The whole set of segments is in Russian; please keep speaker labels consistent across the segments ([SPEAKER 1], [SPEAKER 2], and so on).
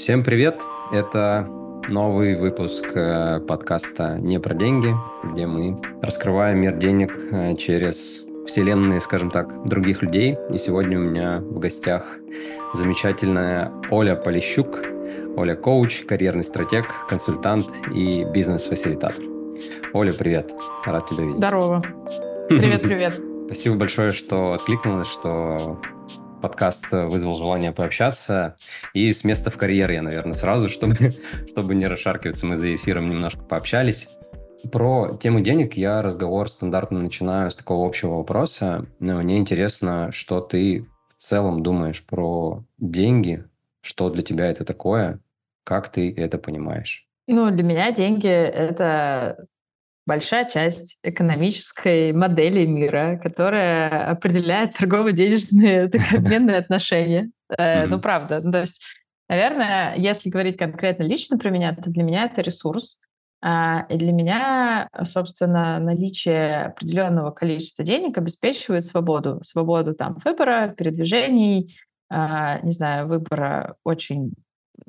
[SPEAKER 1] Всем привет! Это новый выпуск э, подкаста «Не про деньги», где мы раскрываем мир денег э, через вселенные, скажем так, других людей. И сегодня у меня в гостях замечательная Оля Полищук. Оля – коуч, карьерный стратег, консультант и бизнес-фасилитатор. Оля, привет! Рад тебя видеть.
[SPEAKER 2] Здорово! Привет-привет!
[SPEAKER 1] Спасибо большое, что откликнулась, что подкаст вызвал желание пообщаться. И с места в карьер я, наверное, сразу, чтобы, чтобы не расшаркиваться, мы за эфиром немножко пообщались. Про тему денег я разговор стандартно начинаю с такого общего вопроса. Но мне интересно, что ты в целом думаешь про деньги, что для тебя это такое, как ты это понимаешь?
[SPEAKER 2] Ну, для меня деньги — это большая часть экономической модели мира, которая определяет торгово-денежные обменные отношения. Mm-hmm. Ну, правда. Ну, то есть, наверное, если говорить конкретно лично про меня, то для меня это ресурс. А, и для меня, собственно, наличие определенного количества денег обеспечивает свободу. Свободу там выбора, передвижений, а, не знаю, выбора очень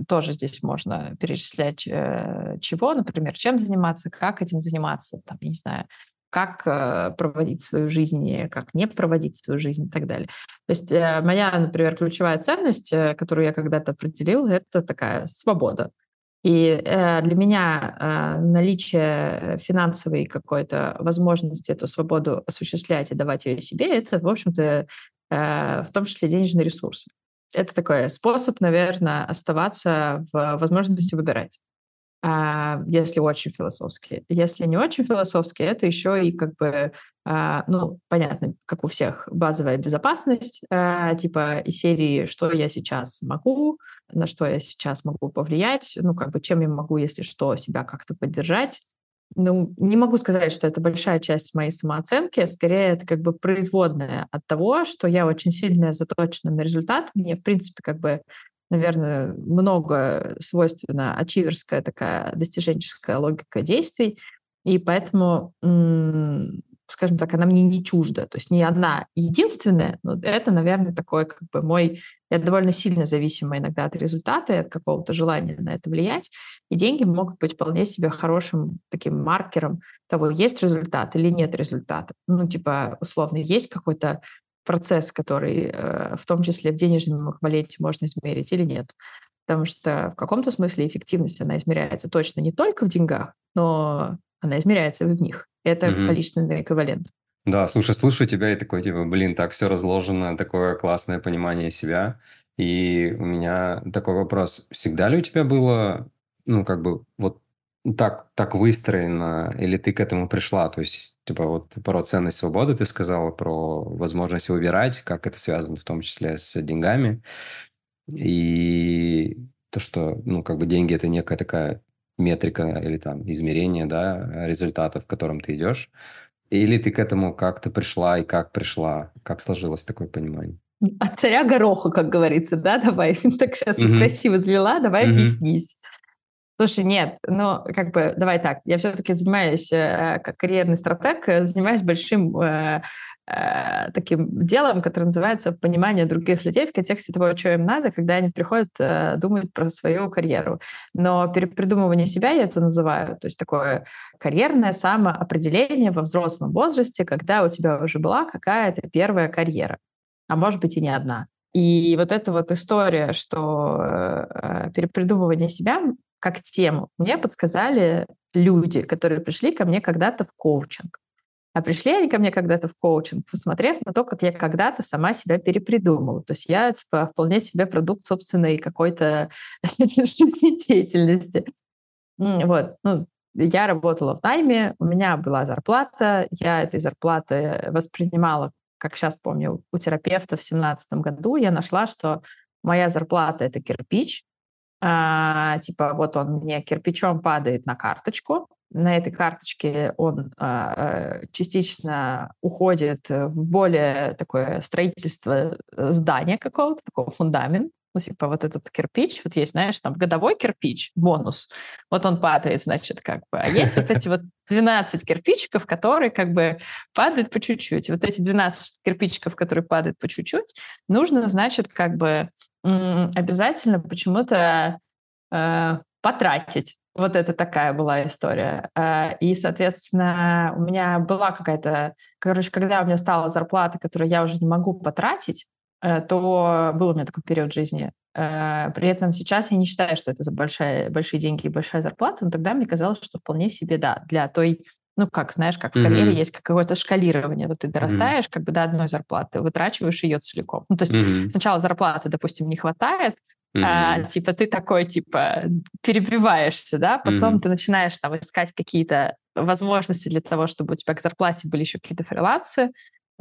[SPEAKER 2] тоже здесь можно перечислять, э, чего, например, чем заниматься, как этим заниматься, там, я не знаю, как э, проводить свою жизнь, как не проводить свою жизнь и так далее. То есть э, моя, например, ключевая ценность, которую я когда-то определил, это такая свобода. И для меня наличие финансовой какой-то возможности эту свободу осуществлять и давать ее себе, это, в общем-то, в том числе денежный ресурс это такой способ, наверное, оставаться в возможности выбирать. А, если очень философски. Если не очень философски, это еще и как бы, а, ну, понятно, как у всех, базовая безопасность, а, типа из серии, что я сейчас могу, на что я сейчас могу повлиять, ну, как бы чем я могу, если что, себя как-то поддержать, ну, не могу сказать, что это большая часть моей самооценки, скорее это как бы производная от того, что я очень сильно заточена на результат. Мне, в принципе, как бы, наверное, много свойственно ачиверская такая достиженческая логика действий, и поэтому скажем так, она мне не чужда. То есть не одна единственная, но это, наверное, такой как бы мой... Я довольно сильно зависима иногда от результата и от какого-то желания на это влиять. И деньги могут быть вполне себе хорошим таким маркером того, есть результат или нет результата. Ну, типа, условно, есть какой-то процесс, который э, в том числе в денежном эквиваленте можно измерить или нет. Потому что в каком-то смысле эффективность, она измеряется точно не только в деньгах, но она измеряется в них. Это mm-hmm. количественный эквивалент.
[SPEAKER 1] Да, слушай, слушаю тебя и такой, типа, блин, так все разложено, такое классное понимание себя. И у меня такой вопрос. Всегда ли у тебя было, ну, как бы, вот так, так выстроено, или ты к этому пришла? То есть, типа, вот про ценность свободы ты сказала, про возможность выбирать, как это связано в том числе с деньгами. И то, что, ну, как бы деньги – это некая такая метрика или там измерение, да, результатов, к которым ты идешь? Или ты к этому как-то пришла и как пришла? Как сложилось такое понимание?
[SPEAKER 2] От царя гороха, как говорится, да, давай. Так сейчас mm-hmm. красиво звела, давай mm-hmm. объяснись. Слушай, нет, ну, как бы, давай так, я все-таки занимаюсь, э, как карьерный стратег, э, занимаюсь большим э, Э, таким делом, которое называется понимание других людей в контексте того, что им надо, когда они приходят, э, думают про свою карьеру. Но перепридумывание себя я это называю, то есть такое карьерное самоопределение во взрослом возрасте, когда у тебя уже была какая-то первая карьера, а может быть и не одна. И вот эта вот история, что э, перепридумывание себя как тему мне подсказали люди, которые пришли ко мне когда-то в коучинг. А пришли они ко мне когда-то в коучинг, посмотрев на то, как я когда-то сама себя перепридумала. То есть я типа вполне себе продукт собственной какой-то жизнедеятельности. Вот, ну, я работала в найме, у меня была зарплата, я этой зарплаты воспринимала, как сейчас помню, у терапевта в 2017 году я нашла, что моя зарплата — это кирпич, а, типа вот он мне кирпичом падает на карточку, на этой карточке он а, а, частично уходит в более такое строительство э, здания какого-то, такого фундамент. Ну, типа вот этот кирпич, вот есть, знаешь, там годовой кирпич, бонус, вот он падает, значит, как бы. А есть вот эти вот 12 кирпичиков, которые как бы падают по чуть-чуть. Вот эти 12 кирпичиков, которые падают по чуть-чуть, нужно, значит, как бы обязательно почему-то э, потратить. Вот это такая была история. Э, и, соответственно, у меня была какая-то... Короче, когда у меня стала зарплата, которую я уже не могу потратить, э, то был у меня такой период жизни. Э, при этом сейчас я не считаю, что это за большая, большие деньги и большая зарплата, но тогда мне казалось, что вполне себе, да, для той ну, как, знаешь, как в mm-hmm. карьере есть какое-то шкалирование. Вот ты дорастаешь mm-hmm. как бы до одной зарплаты, вытрачиваешь ее целиком. Ну, то есть mm-hmm. сначала зарплаты, допустим, не хватает, Mm-hmm. А, типа ты такой, типа, перебиваешься, да, потом mm-hmm. ты начинаешь там искать какие-то возможности для того, чтобы у тебя к зарплате были еще какие-то фрилансы,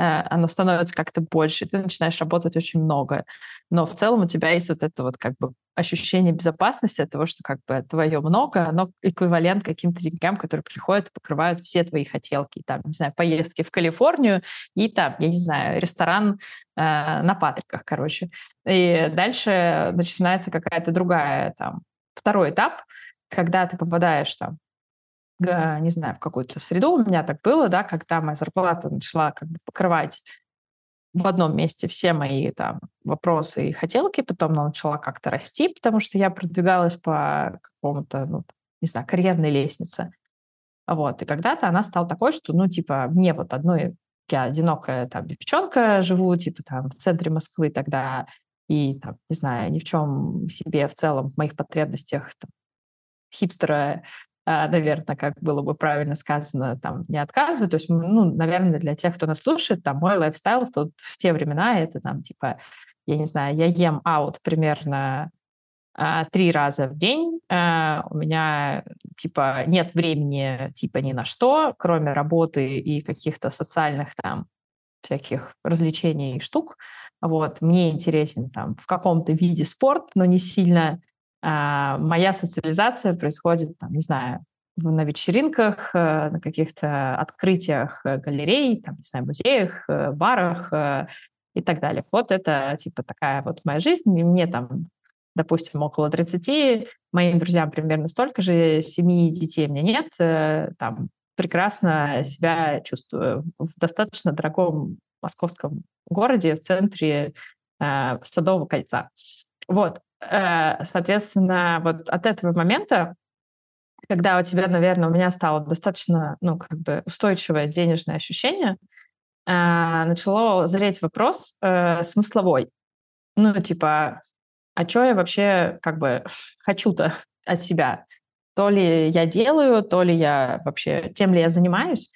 [SPEAKER 2] оно становится как-то больше, ты начинаешь работать очень много. Но в целом у тебя есть вот это вот как бы ощущение безопасности от того, что как бы твое много, оно эквивалент каким-то деньгам, которые приходят и покрывают все твои хотелки. Там, не знаю, поездки в Калифорнию и там, я не знаю, ресторан э, на Патриках, короче. И дальше начинается какая-то другая там второй этап, когда ты попадаешь там не знаю, в какую-то среду. У меня так было, да, когда моя зарплата начала как бы покрывать в одном месте все мои там вопросы и хотелки, потом она начала как-то расти, потому что я продвигалась по какому-то, ну, не знаю, карьерной лестнице. Вот. И когда-то она стала такой, что, ну, типа, мне вот одной, я одинокая там девчонка, живу, типа, там, в центре Москвы тогда, и, там, не знаю, ни в чем себе в целом, в моих потребностях там, хипстера наверное, как было бы правильно сказано, там, не отказываю. То есть, ну, наверное, для тех, кто нас слушает, там, мой lifestyle в, тот, в те времена, это там, типа, я не знаю, я ем out примерно а, три раза в день. А, у меня, типа, нет времени, типа, ни на что, кроме работы и каких-то социальных там всяких развлечений и штук. Вот, мне интересен там в каком-то виде спорт, но не сильно а, моя социализация происходит, там, не знаю, на вечеринках, э, на каких-то открытиях э, галерей, там, не знаю, музеях, э, барах и так далее. Вот это, типа, такая вот моя жизнь. И мне там, допустим, около 30, моим друзьям примерно столько же, семьи детей меня нет, там, прекрасно себя чувствую в достаточно дорогом московском городе в центре э, Садового кольца. Вот. Э, соответственно, вот от этого момента, когда у тебя, наверное, у меня стало достаточно, ну, как бы устойчивое денежное ощущение, э, начало зреть вопрос э, смысловой. Ну, типа, а что я вообще как бы хочу-то от себя? То ли я делаю, то ли я вообще, тем ли я занимаюсь?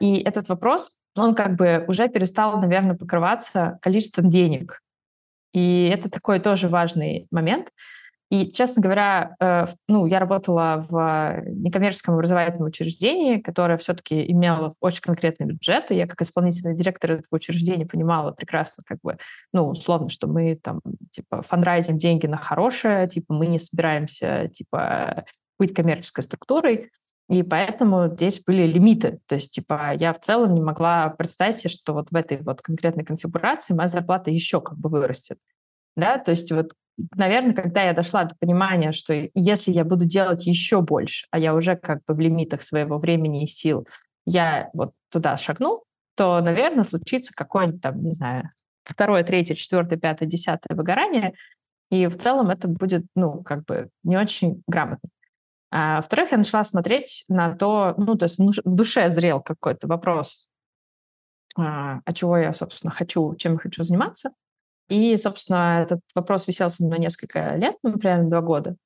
[SPEAKER 2] И этот вопрос, он как бы уже перестал, наверное, покрываться количеством денег, и это такой тоже важный момент. И, честно говоря, э, ну, я работала в некоммерческом образовательном учреждении, которое все-таки имело очень конкретный бюджет, и я как исполнительный директор этого учреждения понимала прекрасно, как бы, ну, условно, что мы там, типа, фандрайзим деньги на хорошее, типа, мы не собираемся, типа, быть коммерческой структурой, и поэтому здесь были лимиты. То есть, типа, я в целом не могла представить себе, что вот в этой вот конкретной конфигурации моя зарплата еще как бы вырастет. Да, то есть вот, наверное, когда я дошла до понимания, что если я буду делать еще больше, а я уже как бы в лимитах своего времени и сил, я вот туда шагну, то, наверное, случится какое-нибудь там, не знаю, второе, третье, четвертое, пятое, десятое выгорание, и в целом это будет, ну, как бы не очень грамотно. А, во-вторых, я начала смотреть на то, ну, то есть в душе зрел какой-то вопрос, а, а чего я, собственно, хочу, чем я хочу заниматься. И, собственно, этот вопрос висел со мной несколько лет, ну, примерно два года.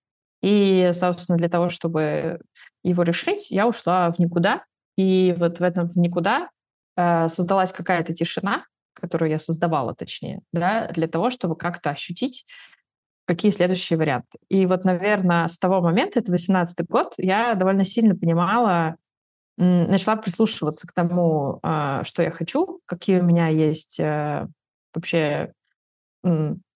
[SPEAKER 2] И, собственно, для того, чтобы его решить, я ушла в никуда. И вот в этом в никуда э, создалась какая-то тишина, которую я создавала, точнее, да, для того, чтобы как-то ощутить какие следующие варианты. И вот, наверное, с того момента, это 18 год, я довольно сильно понимала, начала прислушиваться к тому, а, что я хочу, какие у меня есть э, вообще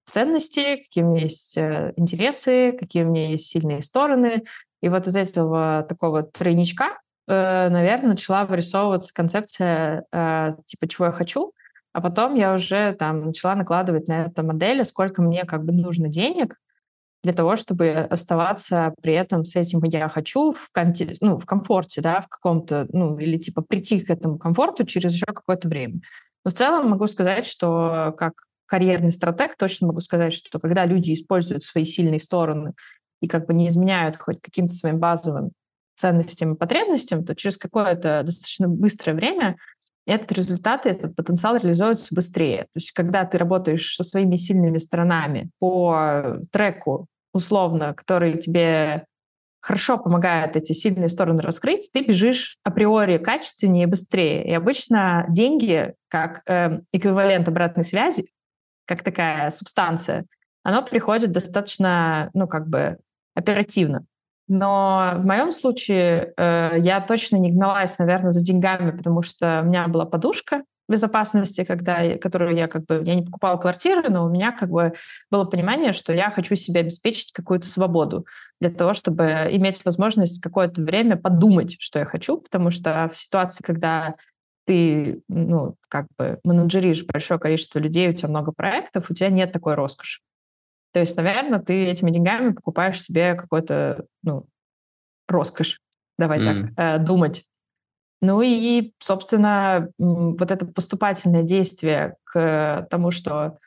[SPEAKER 2] ценности, какие у меня есть э, интересы, какие у меня есть сильные стороны. И вот из этого такого тройничка, э, наверное, начала вырисовываться концепция типа «чего я хочу», а потом я уже там начала накладывать на это модели, сколько мне как бы нужно денег для того, чтобы оставаться при этом с этим я хочу в, конте, ну, в комфорте, да, в каком-то, ну, или типа прийти к этому комфорту через еще какое-то время. Но в целом могу сказать, что как карьерный стратег точно могу сказать, что когда люди используют свои сильные стороны и как бы не изменяют хоть каким-то своим базовым ценностям и потребностям, то через какое-то достаточно быстрое время этот результат, этот потенциал реализуется быстрее. То есть когда ты работаешь со своими сильными сторонами по треку, условно, который тебе хорошо помогает эти сильные стороны раскрыть, ты бежишь априори качественнее и быстрее. И обычно деньги, как э, эквивалент обратной связи, как такая субстанция, оно приходит достаточно, ну, как бы оперативно. Но в моем случае э, я точно не гналась, наверное, за деньгами, потому что у меня была подушка безопасности, когда, которую я как бы, я не покупала квартиры, но у меня как бы было понимание, что я хочу себе обеспечить какую-то свободу для того, чтобы иметь возможность какое-то время подумать, что я хочу, потому что в ситуации, когда ты, ну, как бы менеджеришь большое количество людей, у тебя много проектов, у тебя нет такой роскоши. То есть, наверное, ты этими деньгами покупаешь себе какой-то, ну, роскошь, давай mm. так, э, думать. Ну и, собственно, вот это поступательное действие к тому, что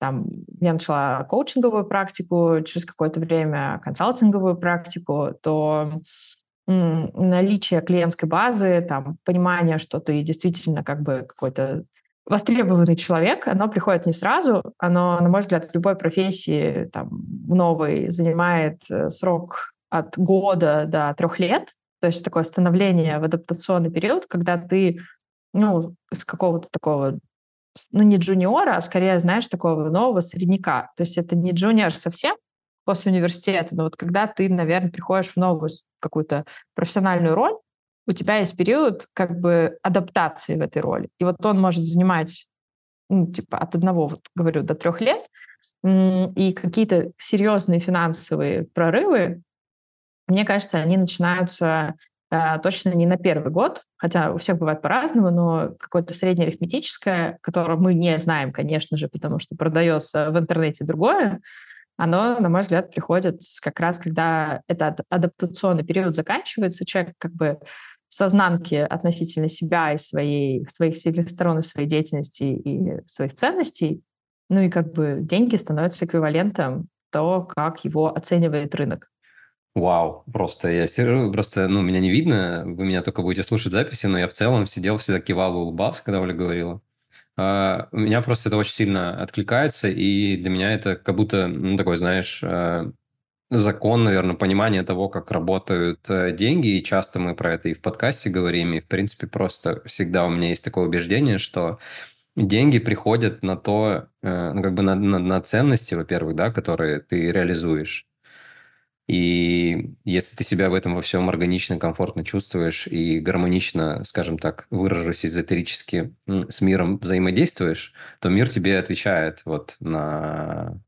[SPEAKER 2] там я начала коучинговую практику, через какое-то время консалтинговую практику, то наличие клиентской базы, там, понимание, что ты действительно как бы какой-то востребованный человек, оно приходит не сразу, оно, на мой взгляд, в любой профессии там, новой занимает э, срок от года до трех лет, то есть такое становление в адаптационный период, когда ты ну, с какого-то такого, ну, не джуниора, а скорее, знаешь, такого нового средняка. То есть это не джуниор совсем после университета, но вот когда ты, наверное, приходишь в новую какую-то профессиональную роль, у тебя есть период как бы адаптации в этой роли. И вот он может занимать, ну, типа, от одного, вот говорю, до трех лет, и какие-то серьезные финансовые прорывы, мне кажется, они начинаются э, точно не на первый год, хотя у всех бывает по-разному, но какое-то среднеарифметическое, которое мы не знаем, конечно же, потому что продается в интернете другое, оно, на мой взгляд, приходит как раз, когда этот адаптационный период заканчивается, человек как бы сознанки относительно себя и своей, своих сильных сторон и своей деятельности и своих ценностей, ну и как бы деньги становятся эквивалентом то, как его оценивает рынок.
[SPEAKER 1] Вау, просто я просто, ну, меня не видно, вы меня только будете слушать записи, но я в целом сидел, всегда кивал, улыбался, когда Оля говорила. Uh, у меня просто это очень сильно откликается, и для меня это как будто, ну, такой, знаешь, uh, закон, наверное, понимание того, как работают э, деньги, и часто мы про это и в подкасте говорим, и, в принципе, просто всегда у меня есть такое убеждение, что деньги приходят на то, э, ну, как бы на, на, на ценности, во-первых, да, которые ты реализуешь. И если ты себя в этом во всем органично, комфортно чувствуешь и гармонично, скажем так, выражусь эзотерически, с миром взаимодействуешь, то мир тебе отвечает вот на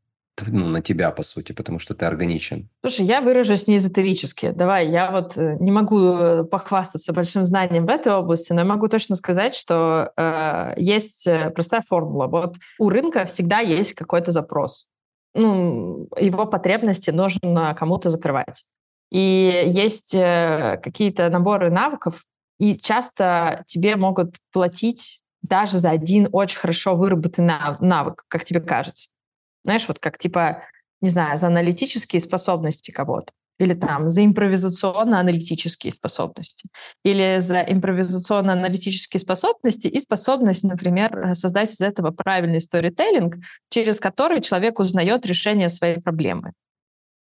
[SPEAKER 1] ну, на тебя, по сути, потому что ты органичен.
[SPEAKER 2] Слушай, я выражусь не эзотерически. Давай, я вот э, не могу э, похвастаться большим знанием в этой области, но я могу точно сказать, что э, есть э, простая формула. Вот у рынка всегда есть какой-то запрос. Ну, его потребности нужно кому-то закрывать. И есть э, какие-то наборы навыков, и часто тебе могут платить даже за один очень хорошо выработанный навык, как тебе кажется. Знаешь, вот как типа, не знаю, за аналитические способности кого-то или там за импровизационно-аналитические способности, или за импровизационно-аналитические способности и способность, например, создать из этого правильный сторителлинг, через который человек узнает решение своей проблемы.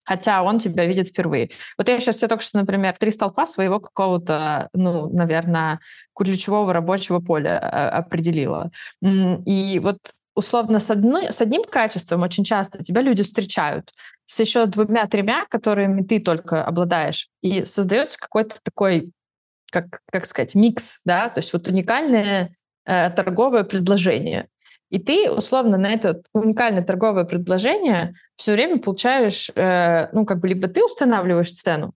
[SPEAKER 2] Хотя он тебя видит впервые. Вот я сейчас тебе только что, например, три столпа своего какого-то, ну, наверное, ключевого рабочего поля а, определила. И вот условно с, одной, с одним качеством очень часто тебя люди встречают, с еще двумя-тремя, которыми ты только обладаешь, и создается какой-то такой, как, как сказать, микс, да, то есть вот уникальное э, торговое предложение. И ты, условно, на это уникальное торговое предложение все время получаешь, э, ну, как бы либо ты устанавливаешь цену,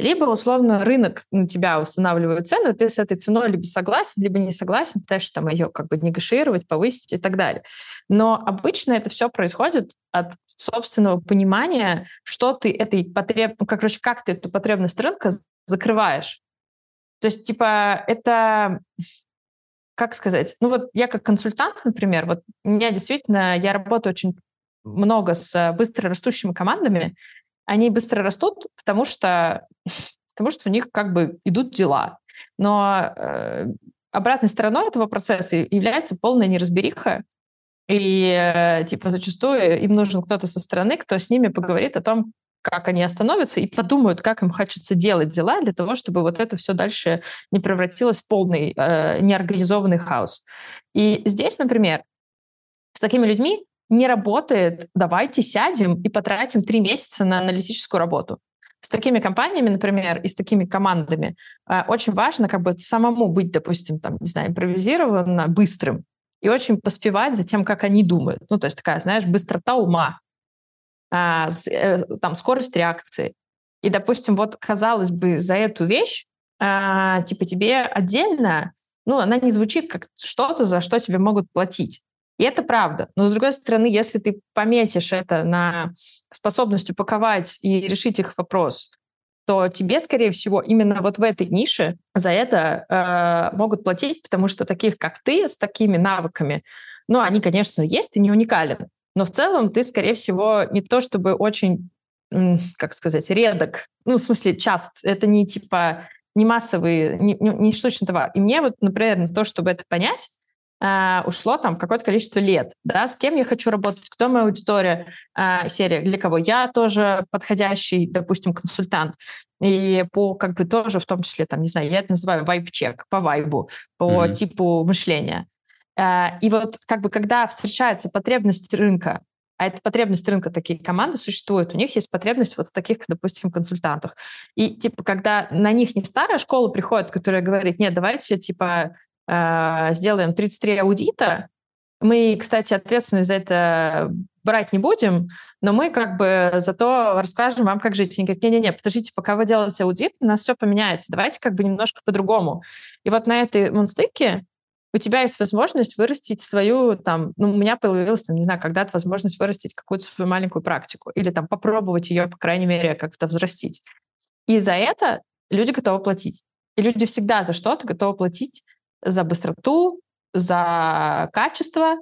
[SPEAKER 2] либо, условно, рынок на тебя устанавливает цену, ты с этой ценой либо согласен, либо не согласен, пытаешься там ее как бы негашировать, повысить и так далее. Но обычно это все происходит от собственного понимания, что ты этой потреб... ну, как, короче, как ты эту потребность рынка закрываешь. То есть, типа, это как сказать, ну вот я как консультант, например, вот у меня действительно, я работаю очень много с быстро растущими командами, они быстро растут, потому что, потому что у них как бы идут дела. Но э, обратной стороной этого процесса является полная неразбериха, и э, типа зачастую им нужен кто-то со стороны, кто с ними поговорит о том, как они остановятся и подумают, как им хочется делать дела для того, чтобы вот это все дальше не превратилось в полный э, неорганизованный хаос. И здесь, например, с такими людьми не работает «давайте сядем и потратим три месяца на аналитическую работу». С такими компаниями, например, и с такими командами э, очень важно как бы самому быть, допустим, там, не знаю, импровизированно быстрым и очень поспевать за тем, как они думают. Ну, то есть такая, знаешь, быстрота ума, а, э, там, скорость реакции. И, допустим, вот, казалось бы, за эту вещь, а, типа, тебе отдельно, ну, она не звучит как что-то, за что тебе могут платить. И это правда. Но, с другой стороны, если ты пометишь это на способность упаковать и решить их вопрос, то тебе, скорее всего, именно вот в этой нише за это э, могут платить, потому что таких, как ты, с такими навыками, ну, они, конечно, есть, ты не уникален. Но в целом ты, скорее всего, не то чтобы очень, как сказать, редок. Ну, в смысле, часто. Это не типа не массовый, не, не, не штучный товар. И мне вот, например, на то, чтобы это понять, Uh, ушло там какое-то количество лет, да, с кем я хочу работать, кто моя аудитория, uh, серия, для кого я тоже подходящий, допустим, консультант, и по, как бы, тоже в том числе, там, не знаю, я это называю вайб-чек, по вайбу, по mm-hmm. типу мышления. Uh, и вот, как бы, когда встречается потребность рынка, а это потребность рынка, такие команды существуют, у них есть потребность вот в таких, допустим, консультантах. И, типа, когда на них не старая школа приходит, которая говорит, нет, давайте, типа, э, сделаем 33 аудита. Мы, кстати, ответственность за это брать не будем, но мы как бы зато расскажем вам, как жить. Они говорят, не-не-не, подождите, пока вы делаете аудит, у нас все поменяется. Давайте как бы немножко по-другому. И вот на этой монстыке у тебя есть возможность вырастить свою, там, ну, у меня появилась, там, не знаю, когда-то возможность вырастить какую-то свою маленькую практику или там попробовать ее, по крайней мере, как-то взрастить. И за это люди готовы платить. И люди всегда за что-то готовы платить за быстроту, за качество,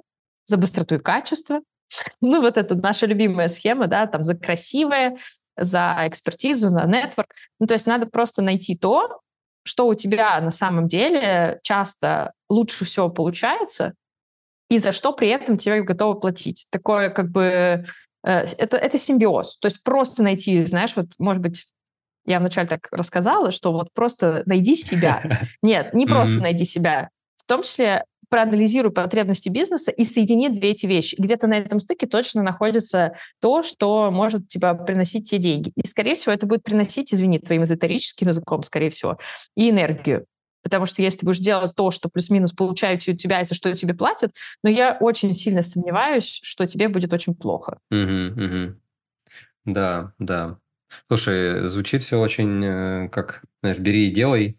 [SPEAKER 2] за быстроту и качество. Ну, вот это наша любимая схема, да, там за красивое, за экспертизу, на нетворк. Ну, то есть надо просто найти то, что у тебя на самом деле часто лучше всего получается, и за что при этом тебе готовы платить. Такое как бы... Э, это, это симбиоз. То есть просто найти, знаешь, вот, может быть, я вначале так рассказала, что вот просто найди себя. Нет, не просто найди себя. В том числе проанализируй потребности бизнеса и соедини две эти вещи. Где-то на этом стыке точно находится то, что может тебя приносить те деньги. И, скорее всего, это будет приносить, извини, твоим эзотерическим языком, скорее всего, и энергию. Потому что если ты будешь делать то, что плюс-минус получают у тебя, и за что тебе платят, но я очень сильно сомневаюсь, что тебе будет очень плохо.
[SPEAKER 1] Да, да. Слушай, звучит все очень э, как, знаешь, бери и делай.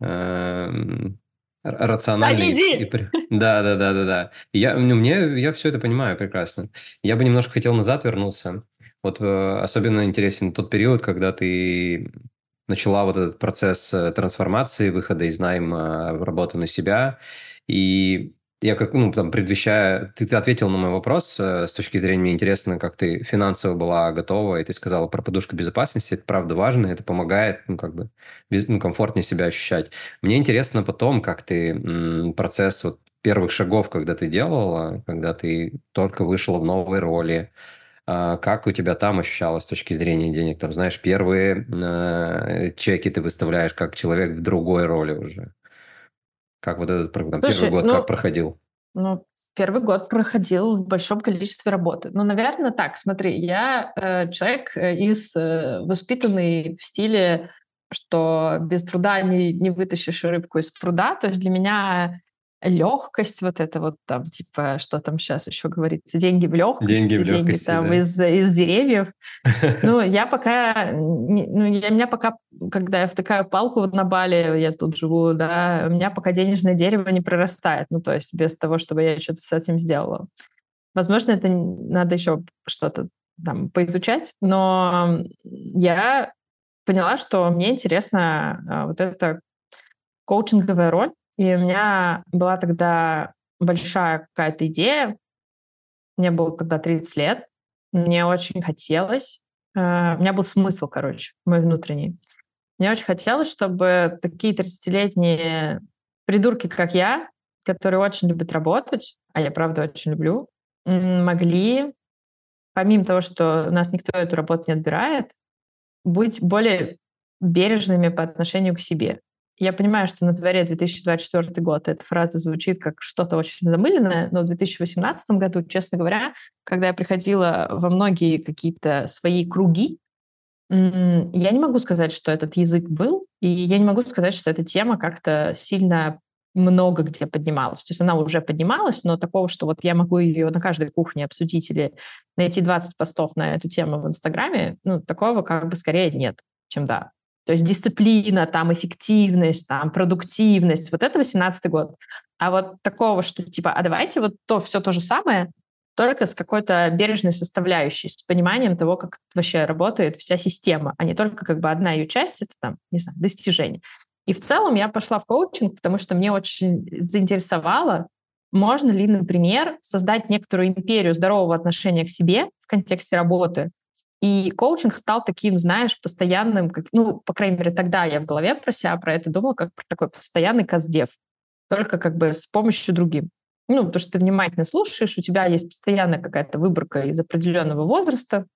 [SPEAKER 1] Эм, рационально. И, и, да, да, да, да, да. Я, ну, мне, я все это понимаю прекрасно. Я бы немножко хотел назад вернуться. Вот э, особенно интересен тот период, когда ты начала вот этот процесс э, трансформации, выхода из найма в работу на себя. И я как, ну, там, предвещая... Ты, ты ответил на мой вопрос. Э, с точки зрения мне интересно, как ты финансово была готова, и ты сказала про подушку безопасности. Это правда важно, это помогает, ну, как бы, без, ну, комфортнее себя ощущать. Мне интересно потом, как ты м, процесс вот первых шагов, когда ты делала, когда ты только вышла в новой роли, э, как у тебя там ощущалось с точки зрения денег? Там, знаешь, первые э, чеки ты выставляешь как человек в другой роли уже. Как вот этот там, Слушай, первый год ну, как проходил?
[SPEAKER 2] Ну, первый год проходил в большом количестве работы. Ну, наверное, так, смотри, я э, человек э, из э, воспитанный в стиле, что без труда не, не вытащишь рыбку из пруда. То есть для меня легкость, вот это вот там, типа, что там сейчас еще говорится, деньги в легкости, деньги, в деньги там да. из, из деревьев. Ну, я пока, ну, я, меня пока, когда я втыкаю палку вот на Бали, я тут живу, да, у меня пока денежное дерево не прорастает, ну, то есть без того, чтобы я что-то с этим сделала. Возможно, это надо еще что-то там поизучать, но я поняла, что мне интересна вот эта коучинговая роль, и у меня была тогда большая какая-то идея. Мне было тогда 30 лет. Мне очень хотелось Uh, у меня был смысл, короче, мой внутренний. Мне очень хотелось, чтобы такие 30-летние придурки, как я, которые очень любят работать, а я, правда, очень люблю, могли, помимо того, что у нас никто эту работу не отбирает, быть более бережными по отношению к себе. Я понимаю, что на дворе 2024 год эта фраза звучит как что-то очень замыленное, но в 2018 году, честно говоря, когда я приходила во многие какие-то свои круги, я не могу сказать, что этот язык был, и я не могу сказать, что эта тема как-то сильно много где поднималась. То есть она уже поднималась, но такого, что вот я могу ее на каждой кухне обсудить или найти 20 постов на эту тему в Инстаграме, ну, такого как бы скорее нет, чем да. То есть дисциплина, там, эффективность, там, продуктивность. Вот это 18 год. А вот такого, что типа, а давайте вот то все то же самое, только с какой-то бережной составляющей, с пониманием того, как вообще работает вся система, а не только как бы одна ее часть, это там, не знаю, достижение. И в целом я пошла в коучинг, потому что мне очень заинтересовало, можно ли, например, создать некоторую империю здорового отношения к себе в контексте работы. И коучинг стал таким, знаешь, постоянным, как, ну, по крайней мере, тогда я в голове про себя про это думала, как про такой постоянный каздев, только как бы с помощью другим. Ну, потому что ты внимательно слушаешь, у тебя есть постоянная какая-то выборка из определенного возраста.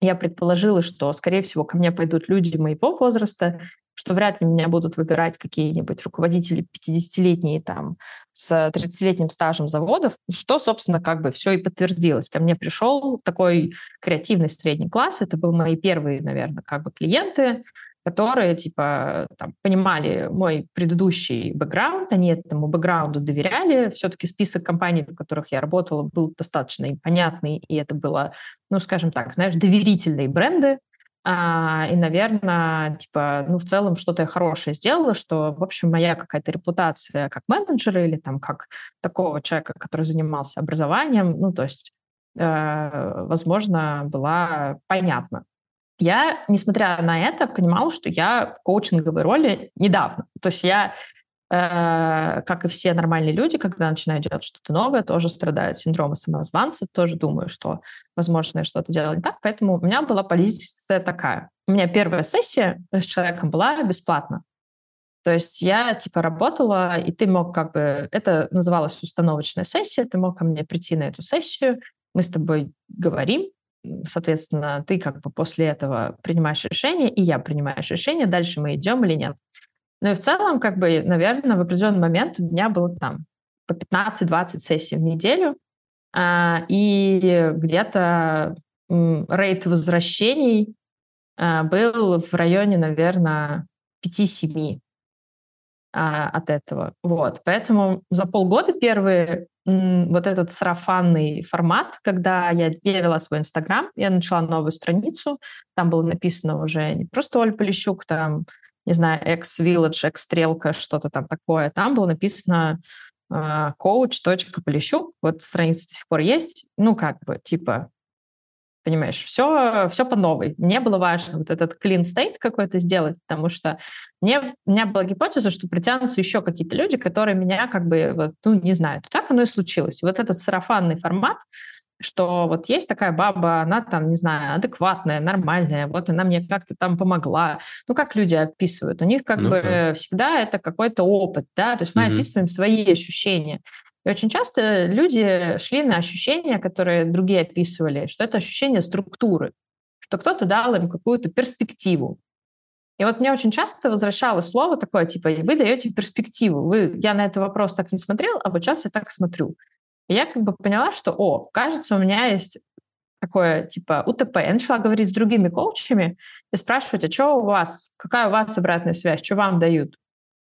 [SPEAKER 2] Я предположила, что, скорее всего, ко мне пойдут люди моего возраста, что вряд ли меня будут выбирать какие-нибудь руководители 50-летние там с 30-летним стажем заводов, что, собственно, как бы все и подтвердилось. Ко мне пришел такой креативный средний класс, это были мои первые, наверное, как бы клиенты, которые, типа, там, понимали мой предыдущий бэкграунд, они этому бэкграунду доверяли. Все-таки список компаний, в которых я работала, был достаточно понятный, и это было, ну, скажем так, знаешь, доверительные бренды, а, и, наверное, типа, ну, в целом что-то я хорошее сделала, что, в общем, моя какая-то репутация как менеджера или там как такого человека, который занимался образованием, ну, то есть, э, возможно, была понятна. Я, несмотря на это, понимала, что я в коучинговой роли недавно. То есть я как и все нормальные люди, когда начинают делать что-то новое, тоже страдают синдромом самозванца, тоже думаю, что, возможно, я что-то делала не так. Поэтому у меня была позиция такая. У меня первая сессия с человеком была бесплатно. То есть я типа работала, и ты мог как бы... Это называлось установочная сессия, ты мог ко мне прийти на эту сессию, мы с тобой говорим, соответственно, ты как бы после этого принимаешь решение, и я принимаю решение, дальше мы идем или нет. Ну и в целом, как бы, наверное, в определенный момент у меня было там по 15-20 сессий в неделю, а, и где-то рейд возвращений а, был в районе, наверное, 5-7 а, от этого. Вот. Поэтому за полгода первые вот этот сарафанный формат, когда я, я вела свой Инстаграм, я начала новую страницу, там было написано уже не просто Оль Полищук, там не знаю, X-Village, X-Стрелка, что-то там такое. Там было написано coach.полищук. А, вот страница до сих пор есть. Ну, как бы, типа, понимаешь, все, все по новой. Мне было важно вот этот clean state какой-то сделать, потому что мне, у меня была гипотеза, что притянутся еще какие-то люди, которые меня как бы, вот, ну, не знают. Так оно и случилось. Вот этот сарафанный формат, что вот есть такая баба, она там, не знаю, адекватная, нормальная, вот она мне как-то там помогла. Ну, как люди описывают? У них как ну, бы да. всегда это какой-то опыт, да, то есть мы угу. описываем свои ощущения. И очень часто люди шли на ощущения, которые другие описывали, что это ощущение структуры, что кто-то дал им какую-то перспективу. И вот мне очень часто возвращалось слово такое, типа, вы даете перспективу. Вы, я на этот вопрос так не смотрел, а вот сейчас я так смотрю. Я как бы поняла, что, о, кажется, у меня есть такое, типа, УТП. Я начала говорить с другими коучами и спрашивать, а что у вас, какая у вас обратная связь, что вам дают?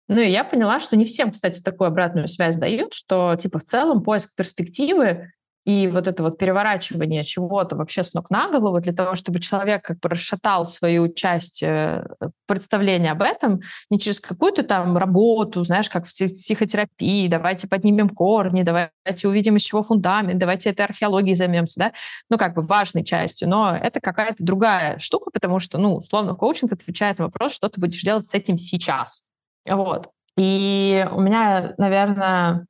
[SPEAKER 2] Ну и я поняла, что не всем, кстати, такую обратную связь дают, что, типа, в целом поиск перспективы и вот это вот переворачивание чего-то вообще с ног на голову для того, чтобы человек как бы расшатал свою часть э, представления об этом не через какую-то там работу, знаешь, как в психотерапии, давайте поднимем корни, давайте увидим, из чего фундамент, давайте этой археологией займемся, да, ну, как бы важной частью, но это какая-то другая штука, потому что, ну, условно, коучинг отвечает на вопрос, что ты будешь делать с этим сейчас. Вот. И у меня, наверное,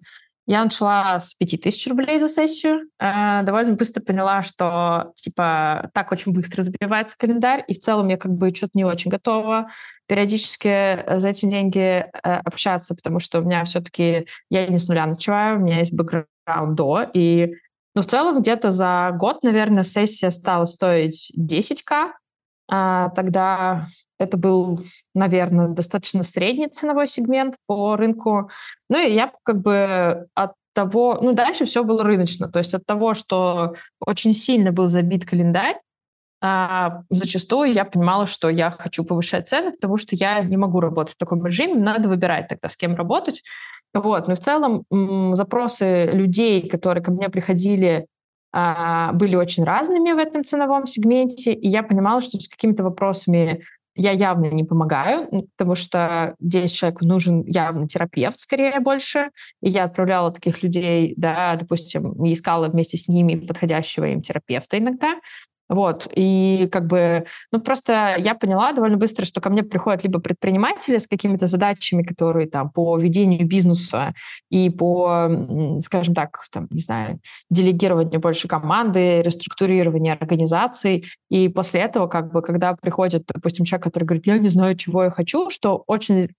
[SPEAKER 2] Я начала с 5000 рублей за сессию. Э, довольно быстро поняла, что типа так очень быстро забивается календарь, и в целом я как бы что-то не очень готова периодически э, за эти деньги э, общаться, потому что у меня все-таки я не с нуля начинаю, у меня есть бэкграунд до, и ну, в целом где-то за год, наверное, сессия стала стоить 10к. А, тогда это был, наверное, достаточно средний ценовой сегмент по рынку. Ну и я как бы от того, ну дальше все было рыночно, то есть от того, что очень сильно был забит календарь, а, зачастую я понимала, что я хочу повышать цены, потому что я не могу работать в таком режиме, надо выбирать тогда, с кем работать. Вот. Но в целом запросы людей, которые ко мне приходили, были очень разными в этом ценовом сегменте, и я понимала, что с какими-то вопросами я явно не помогаю, потому что здесь человеку нужен явно терапевт, скорее больше. И я отправляла таких людей, да, допустим, искала вместе с ними подходящего им терапевта иногда. Вот, и как бы, ну просто я поняла довольно быстро, что ко мне приходят либо предприниматели с какими-то задачами, которые там по ведению бизнеса и по, скажем так, там, не знаю, делегированию больше команды, реструктурированию организаций, и после этого как бы, когда приходит, допустим, человек, который говорит, я не знаю, чего я хочу, что очень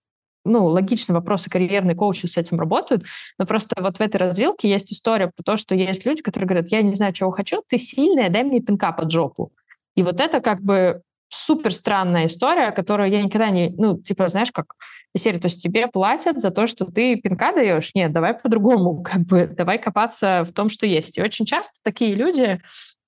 [SPEAKER 2] ну, логично, вопросы карьерные коучи с этим работают, но просто вот в этой развилке есть история про то, что есть люди, которые говорят, я не знаю, чего хочу, ты сильная, дай мне пинка под жопу. И вот это как бы супер странная история, которую я никогда не, ну, типа, знаешь, как серия, то есть тебе платят за то, что ты пинка даешь? Нет, давай по-другому, как бы, давай копаться в том, что есть. И очень часто такие люди,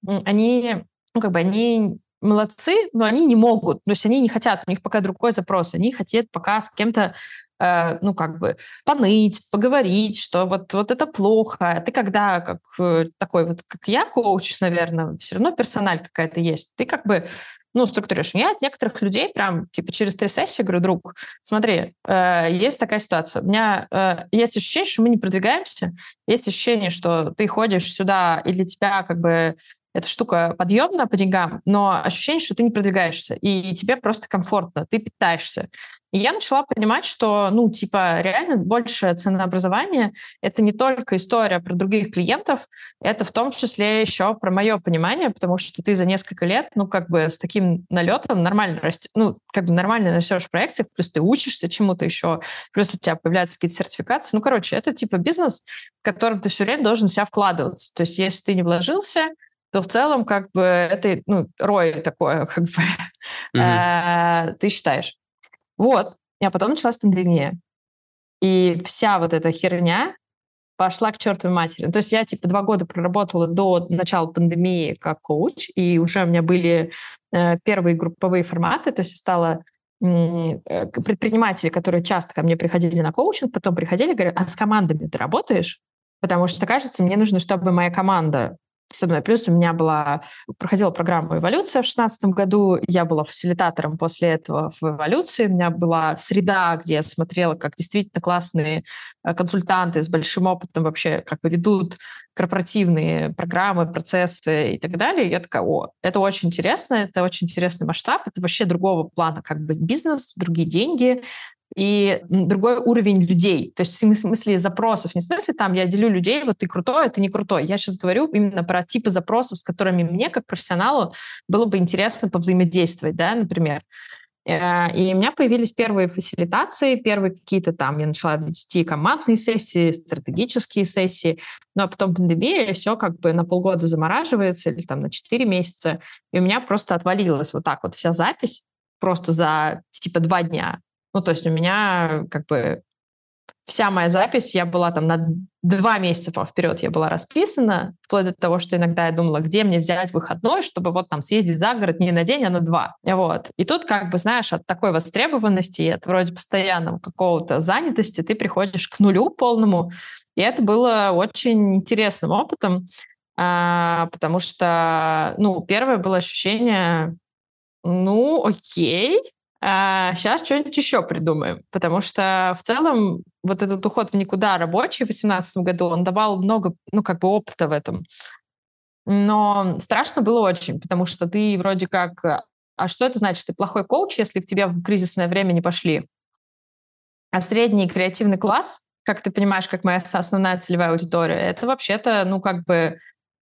[SPEAKER 2] они, ну, как бы, они молодцы, но они не могут, то есть они не хотят, у них пока другой запрос, они хотят пока с кем-то э, ну, как бы поныть, поговорить, что вот, вот это плохо. Ты когда, как э, такой вот, как я, коуч, наверное, все равно персональ какая-то есть. Ты как бы ну, структурируешь. Я от некоторых людей прям, типа, через три сессии говорю, друг, смотри, э, есть такая ситуация. У меня э, есть ощущение, что мы не продвигаемся. Есть ощущение, что ты ходишь сюда, и для тебя как бы эта штука подъемна по деньгам, но ощущение, что ты не продвигаешься, и тебе просто комфортно, ты питаешься. И я начала понимать, что, ну, типа, реально большее ценообразование — это не только история про других клиентов, это в том числе еще про мое понимание, потому что ты за несколько лет, ну, как бы с таким налетом нормально растешь, ну, как бы нормально растешь в проекциях, плюс ты учишься чему-то еще, плюс у тебя появляются какие-то сертификации. Ну, короче, это типа бизнес, в котором ты все время должен себя вкладываться. То есть если ты не вложился, то в целом как бы это, ну, рой такое, как бы, mm-hmm. ты считаешь. Вот. А потом началась пандемия. И вся вот эта херня пошла к чертовой матери. То есть я типа два года проработала до начала пандемии как коуч, и уже у меня были э, первые групповые форматы, то есть я стала э, предприниматели, которые часто ко мне приходили на коучинг, потом приходили, говорят, а с командами ты работаешь? Потому что, кажется, мне нужно, чтобы моя команда со мной. Плюс у меня была, проходила программа «Эволюция» в 2016 году, я была фасилитатором после этого в «Эволюции», у меня была среда, где я смотрела, как действительно классные э, консультанты с большим опытом вообще как бы ведут корпоративные программы, процессы и так далее. И я такая, о, это очень интересно, это очень интересный масштаб, это вообще другого плана как бы бизнес, другие деньги, и другой уровень людей. То есть в смысле запросов. Не в смысле там я делю людей, вот ты крутой, а ты не крутой. Я сейчас говорю именно про типы запросов, с которыми мне, как профессионалу, было бы интересно повзаимодействовать, да, например. Э, и у меня появились первые фасилитации, первые какие-то там, я начала вести командные сессии, стратегические сессии, ну а потом пандемия, и все как бы на полгода замораживается или там на 4 месяца, и у меня просто отвалилась вот так вот вся запись, просто за типа два дня. Ну, то есть у меня как бы вся моя запись, я была там на два месяца вперед я была расписана, вплоть до того, что иногда я думала, где мне взять выходной, чтобы вот там съездить за город не на день, а на два. Вот. И тут, как бы, знаешь, от такой востребованности и от вроде постоянного какого-то занятости ты приходишь к нулю полному. И это было очень интересным опытом, а, потому что, ну, первое было ощущение, ну, окей, а сейчас что-нибудь еще придумаем, потому что в целом вот этот уход в никуда рабочий в 2018 году, он давал много, ну, как бы опыта в этом. Но страшно было очень, потому что ты вроде как... А что это значит? Ты плохой коуч, если к тебе в кризисное время не пошли? А средний креативный класс как ты понимаешь, как моя основная целевая аудитория, это вообще-то, ну, как бы,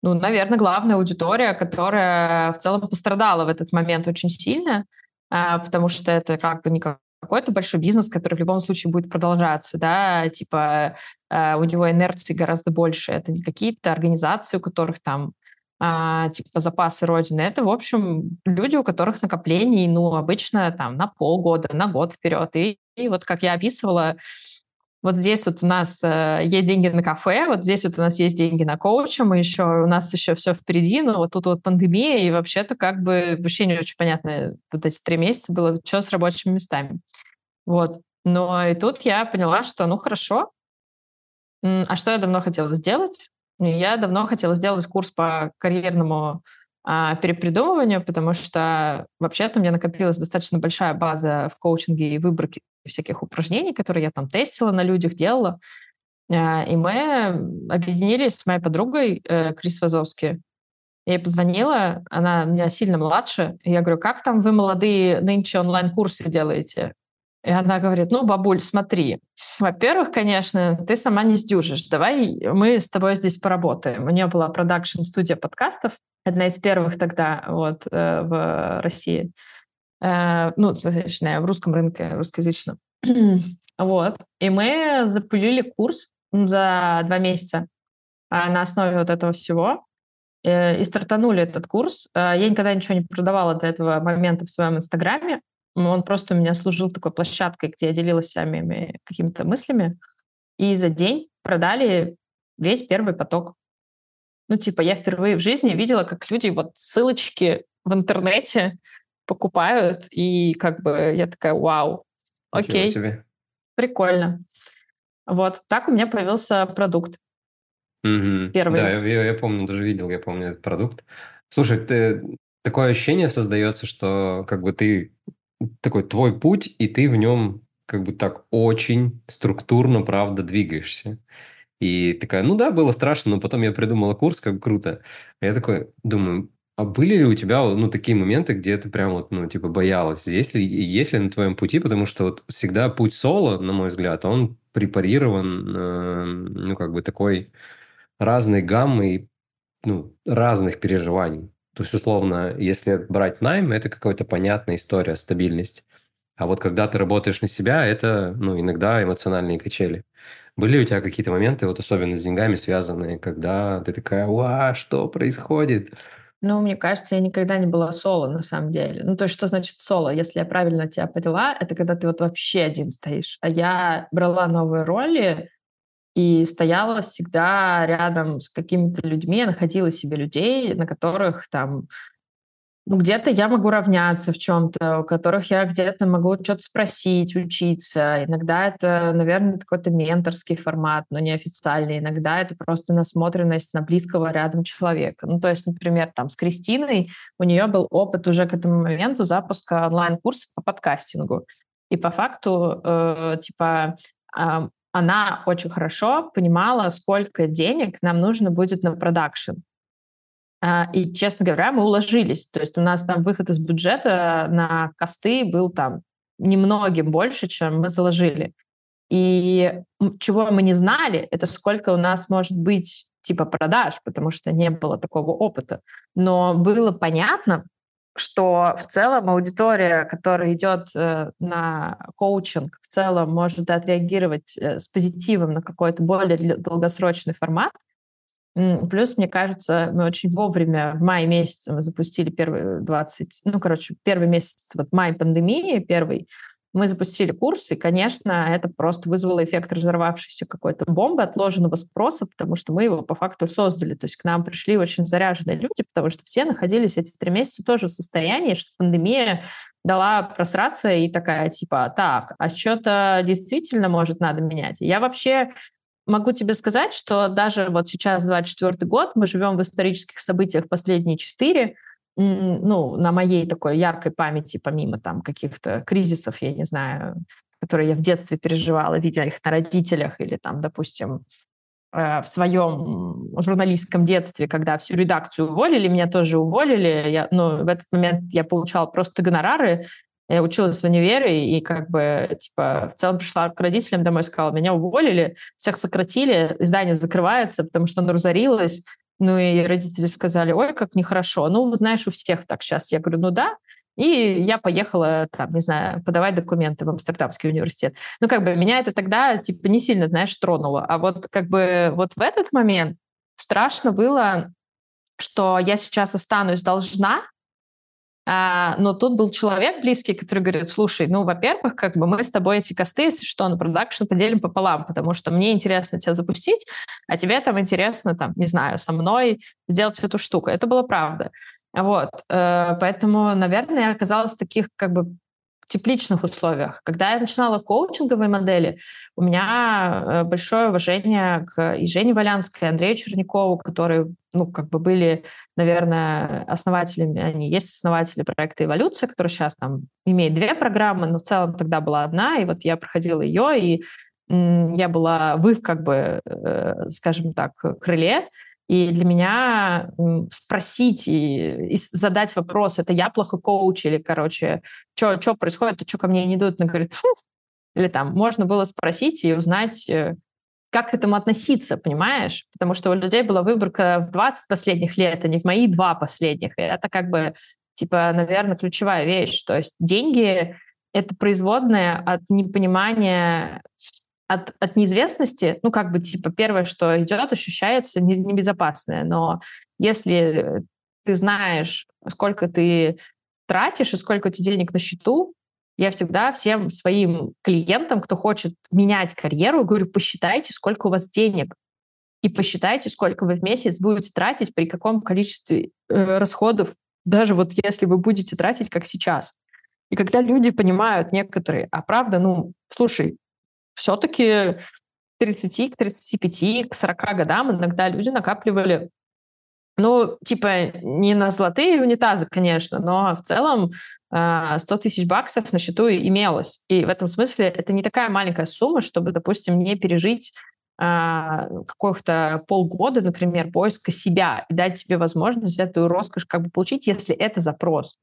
[SPEAKER 2] ну, наверное, главная аудитория, которая в целом пострадала в этот момент очень сильно, а, потому что это как бы не какой-то большой бизнес, который в любом случае будет продолжаться, да, типа э, у него инерции гораздо больше. Это не какие-то организации, у которых там а, типа запасы Родины. Это, в общем, люди, у которых накоплений, ну, обычно там на полгода, на год вперед. И, и вот, как я описывала, вот здесь вот у нас э, есть деньги на кафе, вот здесь вот у нас есть деньги на коуча, мы еще, у нас еще все впереди, но вот тут вот пандемия, и вообще-то как бы вообще не очень понятно вот эти три месяца было, что с рабочими местами. Вот. Но и тут я поняла, что ну хорошо, а что я давно хотела сделать? Я давно хотела сделать курс по карьерному а, перепридумыванию, потому что вообще-то у меня накопилась достаточно большая база в коучинге и выборке всяких упражнений, которые я там тестила на людях, делала. А, и мы объединились с моей подругой э, Крис Вазовски. Я ей позвонила, она меня сильно младше. И я говорю, как там вы, молодые, нынче онлайн-курсы делаете? И она говорит, ну, бабуль, смотри, во-первых, конечно, ты сама не сдюжишь, давай мы с тобой здесь поработаем. У нее была продакшн-студия подкастов, одна из первых тогда вот э, в России. Э, ну, точнее, в русском рынке, русскоязычном. вот. И мы запулили курс за два месяца а, на основе вот этого всего э, и стартанули этот курс. Я никогда ничего не продавала до этого момента в своем инстаграме. Он просто у меня служил такой площадкой, где я делилась своими какими-то мыслями. И за день продали весь первый поток. Ну, типа, я впервые в жизни видела, как люди вот ссылочки в интернете покупают, и как бы я такая, вау, окей, себе. прикольно. Вот так у меня появился продукт.
[SPEAKER 1] Угу. Первый. Да, я, я помню, даже видел, я помню этот продукт. Слушай, ты, такое ощущение создается, что как бы ты такой твой путь, и ты в нем как бы так очень структурно, правда, двигаешься. И такая, ну да, было страшно, но потом я придумала курс, как круто. А я такой думаю, а были ли у тебя, ну, такие моменты, где ты прям вот, ну, типа, боялась? Есть ли, есть ли на твоем пути? Потому что вот всегда путь соло, на мой взгляд, он препарирован, э, ну, как бы такой разной гаммой, ну, разных переживаний. То есть, условно, если брать найм, это какая-то понятная история, стабильность. А вот когда ты работаешь на себя, это, ну, иногда эмоциональные качели. Были у тебя какие-то моменты, вот особенно с деньгами связанные, когда ты такая, ва, что происходит?
[SPEAKER 2] Ну, мне кажется, я никогда не была соло, на самом деле. Ну, то есть, что значит соло? Если я правильно тебя поняла, это когда ты вот вообще один стоишь. А я брала новые роли, и стояла всегда рядом с какими-то людьми, находила себе людей, на которых там ну, где-то я могу равняться в чем-то, у которых я где-то могу что-то спросить, учиться. Иногда это, наверное, какой-то менторский формат, но неофициальный. Иногда это просто насмотренность на близкого рядом человека. Ну, то есть, например, там с Кристиной у нее был опыт уже к этому моменту запуска онлайн-курса по подкастингу. И по факту, э, типа, она очень хорошо понимала, сколько денег нам нужно будет на продакшн. А, и, честно говоря, мы уложились. То есть у нас там выход из бюджета на косты был там немногим больше, чем мы заложили. И чего мы не знали, это сколько у нас может быть типа продаж, потому что не было такого опыта. Но было понятно, что в целом аудитория, которая идет э, на коучинг, в целом может отреагировать э, с позитивом на какой-то более долгосрочный формат. Плюс, мне кажется, мы очень вовремя, в мае месяце мы запустили первый 20, ну, короче, первый месяц, вот май пандемии первый, мы запустили курс, и, конечно, это просто вызвало эффект разорвавшейся какой-то бомбы, отложенного спроса, потому что мы его по факту создали. То есть к нам пришли очень заряженные люди, потому что все находились эти три месяца тоже в состоянии, что пандемия дала просраться и такая типа, так, а что-то действительно может надо менять. Я вообще могу тебе сказать, что даже вот сейчас 24 год, мы живем в исторических событиях последние четыре, ну, на моей такой яркой памяти, помимо там каких-то кризисов, я не знаю, которые я в детстве переживала, видя их на родителях или там, допустим, э, в своем журналистском детстве, когда всю редакцию уволили, меня тоже уволили. Я, ну, в этот момент я получала просто гонорары, Я училась в универе и как бы, типа, в целом пришла к родителям домой, сказала, меня уволили, всех сократили, издание закрывается, потому что оно разорилось. Ну и родители сказали, ой, как нехорошо. Ну, знаешь, у всех так сейчас. Я говорю, ну да. И я поехала, там, не знаю, подавать документы в Амстердамский университет. Ну, как бы меня это тогда, типа, не сильно, знаешь, тронуло. А вот как бы вот в этот момент страшно было, что я сейчас останусь должна, а, но тут был человек близкий, который говорит, слушай, ну, во-первых, как бы мы с тобой эти косты, если что, на продакшн поделим пополам, потому что мне интересно тебя запустить, а тебе там интересно, там, не знаю, со мной сделать эту штуку. Это было правда. Вот, э, поэтому, наверное, я оказалась в таких как бы тепличных условиях. Когда я начинала коучинговые модели, у меня э, большое уважение к и Жене Валянской, и Андрею Чернякову, которые, ну, как бы были, наверное, основателями, они есть основатели проекта «Эволюция», который сейчас там имеет две программы, но в целом тогда была одна, и вот я проходила ее, и я была в их, как бы, э, скажем так, крыле, и для меня спросить и, и задать вопрос, это я плохо коуч или, короче, что происходит, что ко мне не идут, она говорит, Фу! или там, можно было спросить и узнать, э, как к этому относиться, понимаешь? Потому что у людей была выборка в 20 последних лет, а не в мои два последних. И это как бы, типа, наверное, ключевая вещь. То есть деньги — это производное от непонимания от, от неизвестности, ну, как бы, типа, первое, что идет, ощущается небезопасное. Но если ты знаешь, сколько ты тратишь и сколько у тебя денег на счету, я всегда всем своим клиентам, кто хочет менять карьеру, говорю, посчитайте, сколько у вас денег, и посчитайте, сколько вы в месяц будете тратить, при каком количестве э, расходов, даже вот если вы будете тратить, как сейчас. И когда люди понимают некоторые, а правда, ну, слушай, все-таки 30 к 35, к 40 годам иногда люди накапливали ну, типа, не на золотые унитазы, конечно, но в целом 100 а, тысяч баксов на счету имелось. И в этом смысле это не такая маленькая сумма, чтобы, допустим, не пережить а, каких-то полгода, например, поиска себя и дать себе возможность эту роскошь как бы получить, если это запрос.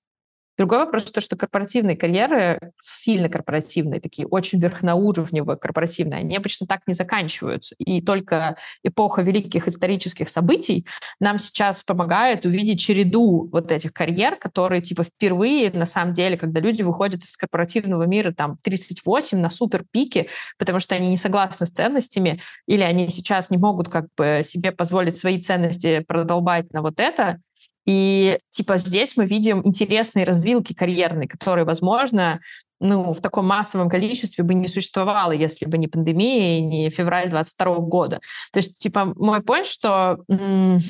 [SPEAKER 2] Другой вопрос, то, что корпоративные карьеры, сильно корпоративные, такие очень верхноуровневые корпоративные, они обычно так не заканчиваются. И только эпоха великих исторических событий нам сейчас помогает увидеть череду вот этих карьер, которые типа впервые, на самом деле, когда люди выходят из корпоративного мира там 38 на супер пике, потому что они не согласны с ценностями, или они сейчас не могут как бы себе позволить свои ценности продолбать на вот это, и типа здесь мы видим интересные развилки карьерные, которые, возможно, ну, в таком массовом количестве бы не существовало, если бы не пандемия и не февраль 22 года. То есть, типа, мой point, что м-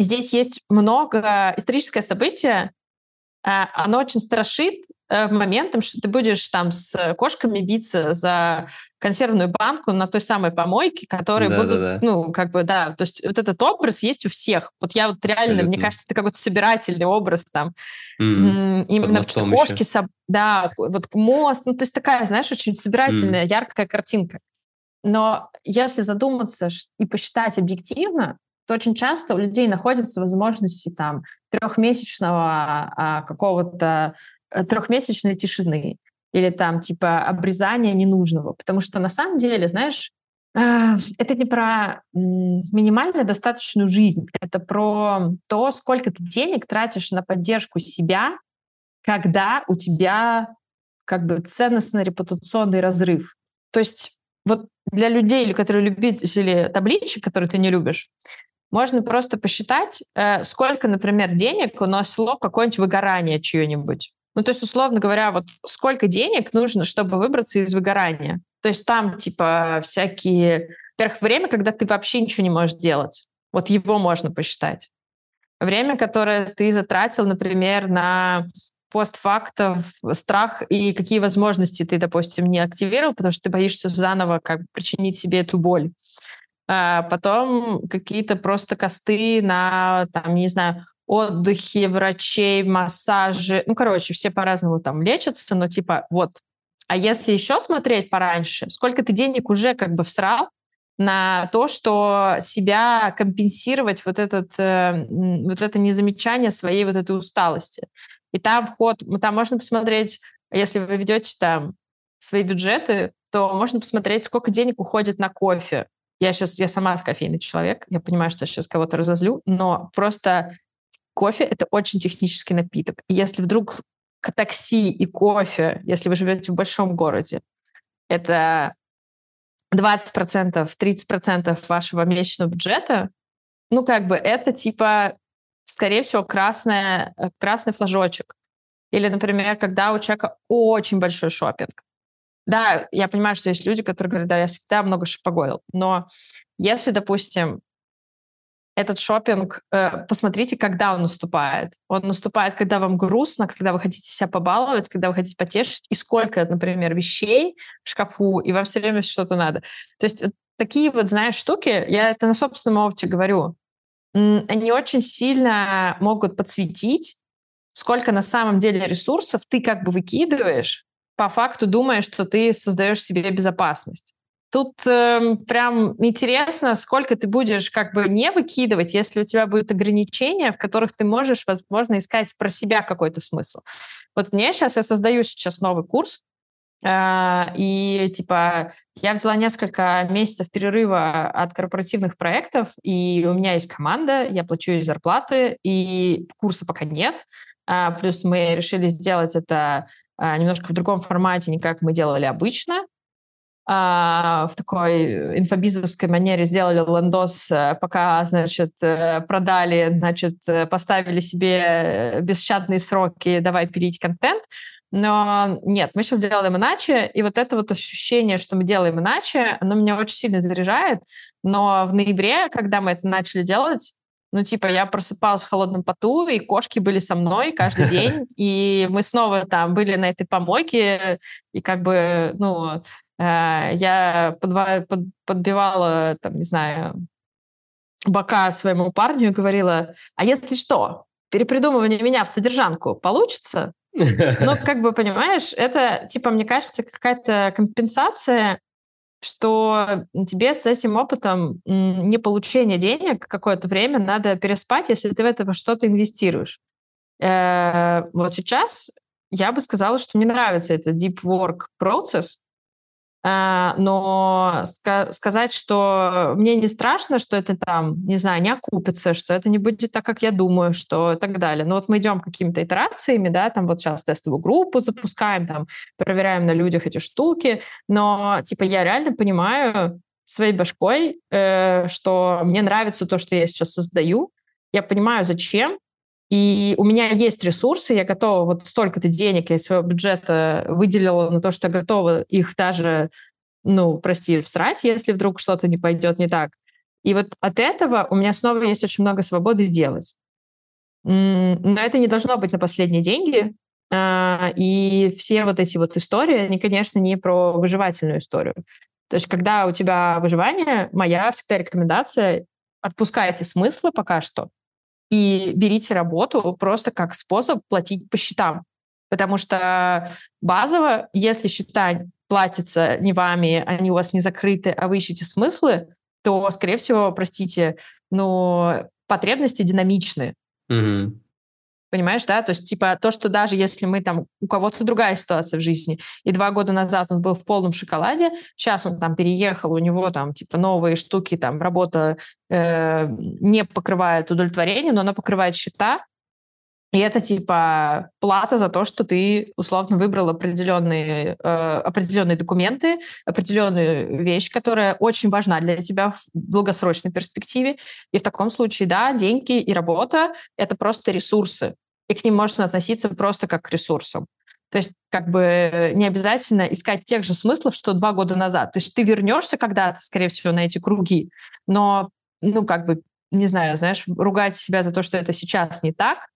[SPEAKER 2] здесь есть много историческое событие, а, оно очень страшит моментом, что ты будешь там с кошками биться за консервную банку на той самой помойке, которые да, будут, да, да. ну, как бы, да, то есть вот этот образ есть у всех. Вот я вот реально, Абсолютно. мне кажется, это какой-то собирательный образ там. Mm-hmm. Именно что кошки, соб... да, вот мост, ну, то есть такая, знаешь, очень собирательная, mm-hmm. яркая картинка. Но если задуматься и посчитать объективно, то очень часто у людей находятся возможности там трехмесячного а, какого-то э, трехмесячной тишины или там типа обрезания ненужного, потому что на самом деле, знаешь, а, это не про минимально достаточную жизнь, это про то, сколько ты денег тратишь на поддержку себя, когда у тебя как бы ценностно-репутационный разрыв. То есть вот для людей, которые любители табличек, которые ты не любишь, можно просто посчитать, э, сколько, например, денег уносило какое-нибудь выгорание чье-нибудь. Ну, то есть, условно говоря, вот сколько денег нужно, чтобы выбраться из выгорания. То есть там, типа, всякие... Во-первых, время, когда ты вообще ничего не можешь делать. Вот его можно посчитать. Время, которое ты затратил, например, на постфактов, страх и какие возможности ты, допустим, не активировал, потому что ты боишься заново как бы причинить себе эту боль а потом какие-то просто косты на, там, не знаю, отдыхе, врачей, массажи. Ну, короче, все по-разному там лечатся, но типа вот. А если еще смотреть пораньше, сколько ты денег уже как бы всрал на то, что себя компенсировать вот, этот, э, вот это незамечание своей вот этой усталости. И там вход, там можно посмотреть если вы ведете там свои бюджеты, то можно посмотреть, сколько денег уходит на кофе. Я сейчас, я сама кофейный человек, я понимаю, что я сейчас кого-то разозлю, но просто кофе — это очень технический напиток. Если вдруг такси и кофе, если вы живете в большом городе, это 20%, 30% вашего месячного бюджета, ну, как бы это типа, скорее всего, красная, э, красный флажочек. Или, например, когда у человека очень большой шопинг. Да, я понимаю, что есть люди, которые говорят, да, я всегда много шопоголил. Но если, допустим, этот шопинг, э, посмотрите, когда он наступает. Он наступает, когда вам грустно, когда вы хотите себя побаловать, когда вы хотите потешить, и сколько, например, вещей в шкафу, и вам все время что-то надо. То есть такие вот, знаешь, штуки, я это на собственном опыте говорю, они очень сильно могут подсветить, сколько на самом деле ресурсов ты как бы выкидываешь, по факту думая, что ты создаешь себе безопасность. Тут э, прям интересно, сколько ты будешь как бы не выкидывать, если у тебя будут ограничения, в которых ты можешь, возможно, искать про себя какой-то смысл. Вот мне сейчас, я создаю сейчас новый курс, э, и типа я взяла несколько месяцев перерыва от корпоративных проектов, и у меня есть команда, я плачу ей зарплаты, и курса пока нет. А, плюс мы решили сделать это а, немножко в другом формате, не как мы делали обычно в такой инфобизовской манере сделали лендос, э, пока, значит, э, продали, значит, э, поставили себе бесщадные сроки, давай пилить контент. Но нет, мы сейчас делаем иначе, и вот это вот ощущение, что мы делаем иначе, оно меня очень сильно заряжает. Но в ноябре, когда мы это начали делать, ну, типа, я просыпалась в холодном поту, и кошки были со мной каждый день, и мы снова там были на этой помойке, и как бы, ну, я подва- под, подбивала, там, не знаю, бока своему парню и говорила, а если что, перепридумывание меня в содержанку получится? Ну, как бы, понимаешь, это, типа, мне кажется, какая-то компенсация, что тебе с этим опытом не получение денег какое-то время надо переспать, если ты в это что-то инвестируешь. Э, вот сейчас я бы сказала, что мне нравится этот deep work процесс, а, но сказать, что мне не страшно, что это там, не знаю, не окупится, что это не будет так, как я думаю, что и так далее. Но вот мы идем какими-то итерациями, да, там вот сейчас тестовую группу запускаем, там проверяем на людях эти штуки, но типа я реально понимаю своей башкой, э, что мне нравится то, что я сейчас создаю, я понимаю, зачем, и у меня есть ресурсы, я готова, вот столько-то денег я из своего бюджета выделила на то, что я готова их даже, ну, прости, всрать, если вдруг что-то не пойдет не так. И вот от этого у меня снова есть очень много свободы делать. Но это не должно быть на последние деньги. А, и все вот эти вот истории, они, конечно, не про выживательную историю. То есть, когда у тебя выживание, моя всегда рекомендация — отпускайте смыслы пока что, и берите работу просто как способ платить по счетам. Потому что базово, если счета платятся не вами, они у вас не закрыты, а вы ищете смыслы, то, скорее всего, простите, но потребности динамичны.
[SPEAKER 1] Угу.
[SPEAKER 2] Понимаешь, да? То есть, типа, то, что даже если мы там, у кого-то другая ситуация в жизни, и два года назад он был в полном шоколаде, сейчас он там переехал, у него там, типа, новые штуки, там, работа э, не покрывает удовлетворение, но она покрывает счета, и это типа плата за то, что ты условно выбрал определенные, э, определенные документы, определенную вещь, которая очень важна для тебя в долгосрочной перспективе. И в таком случае, да, деньги и работа — это просто ресурсы. И к ним можно относиться просто как к ресурсам. То есть как бы не обязательно искать тех же смыслов, что два года назад. То есть ты вернешься когда-то, скорее всего, на эти круги, но, ну, как бы, не знаю, знаешь, ругать себя за то, что это сейчас не так,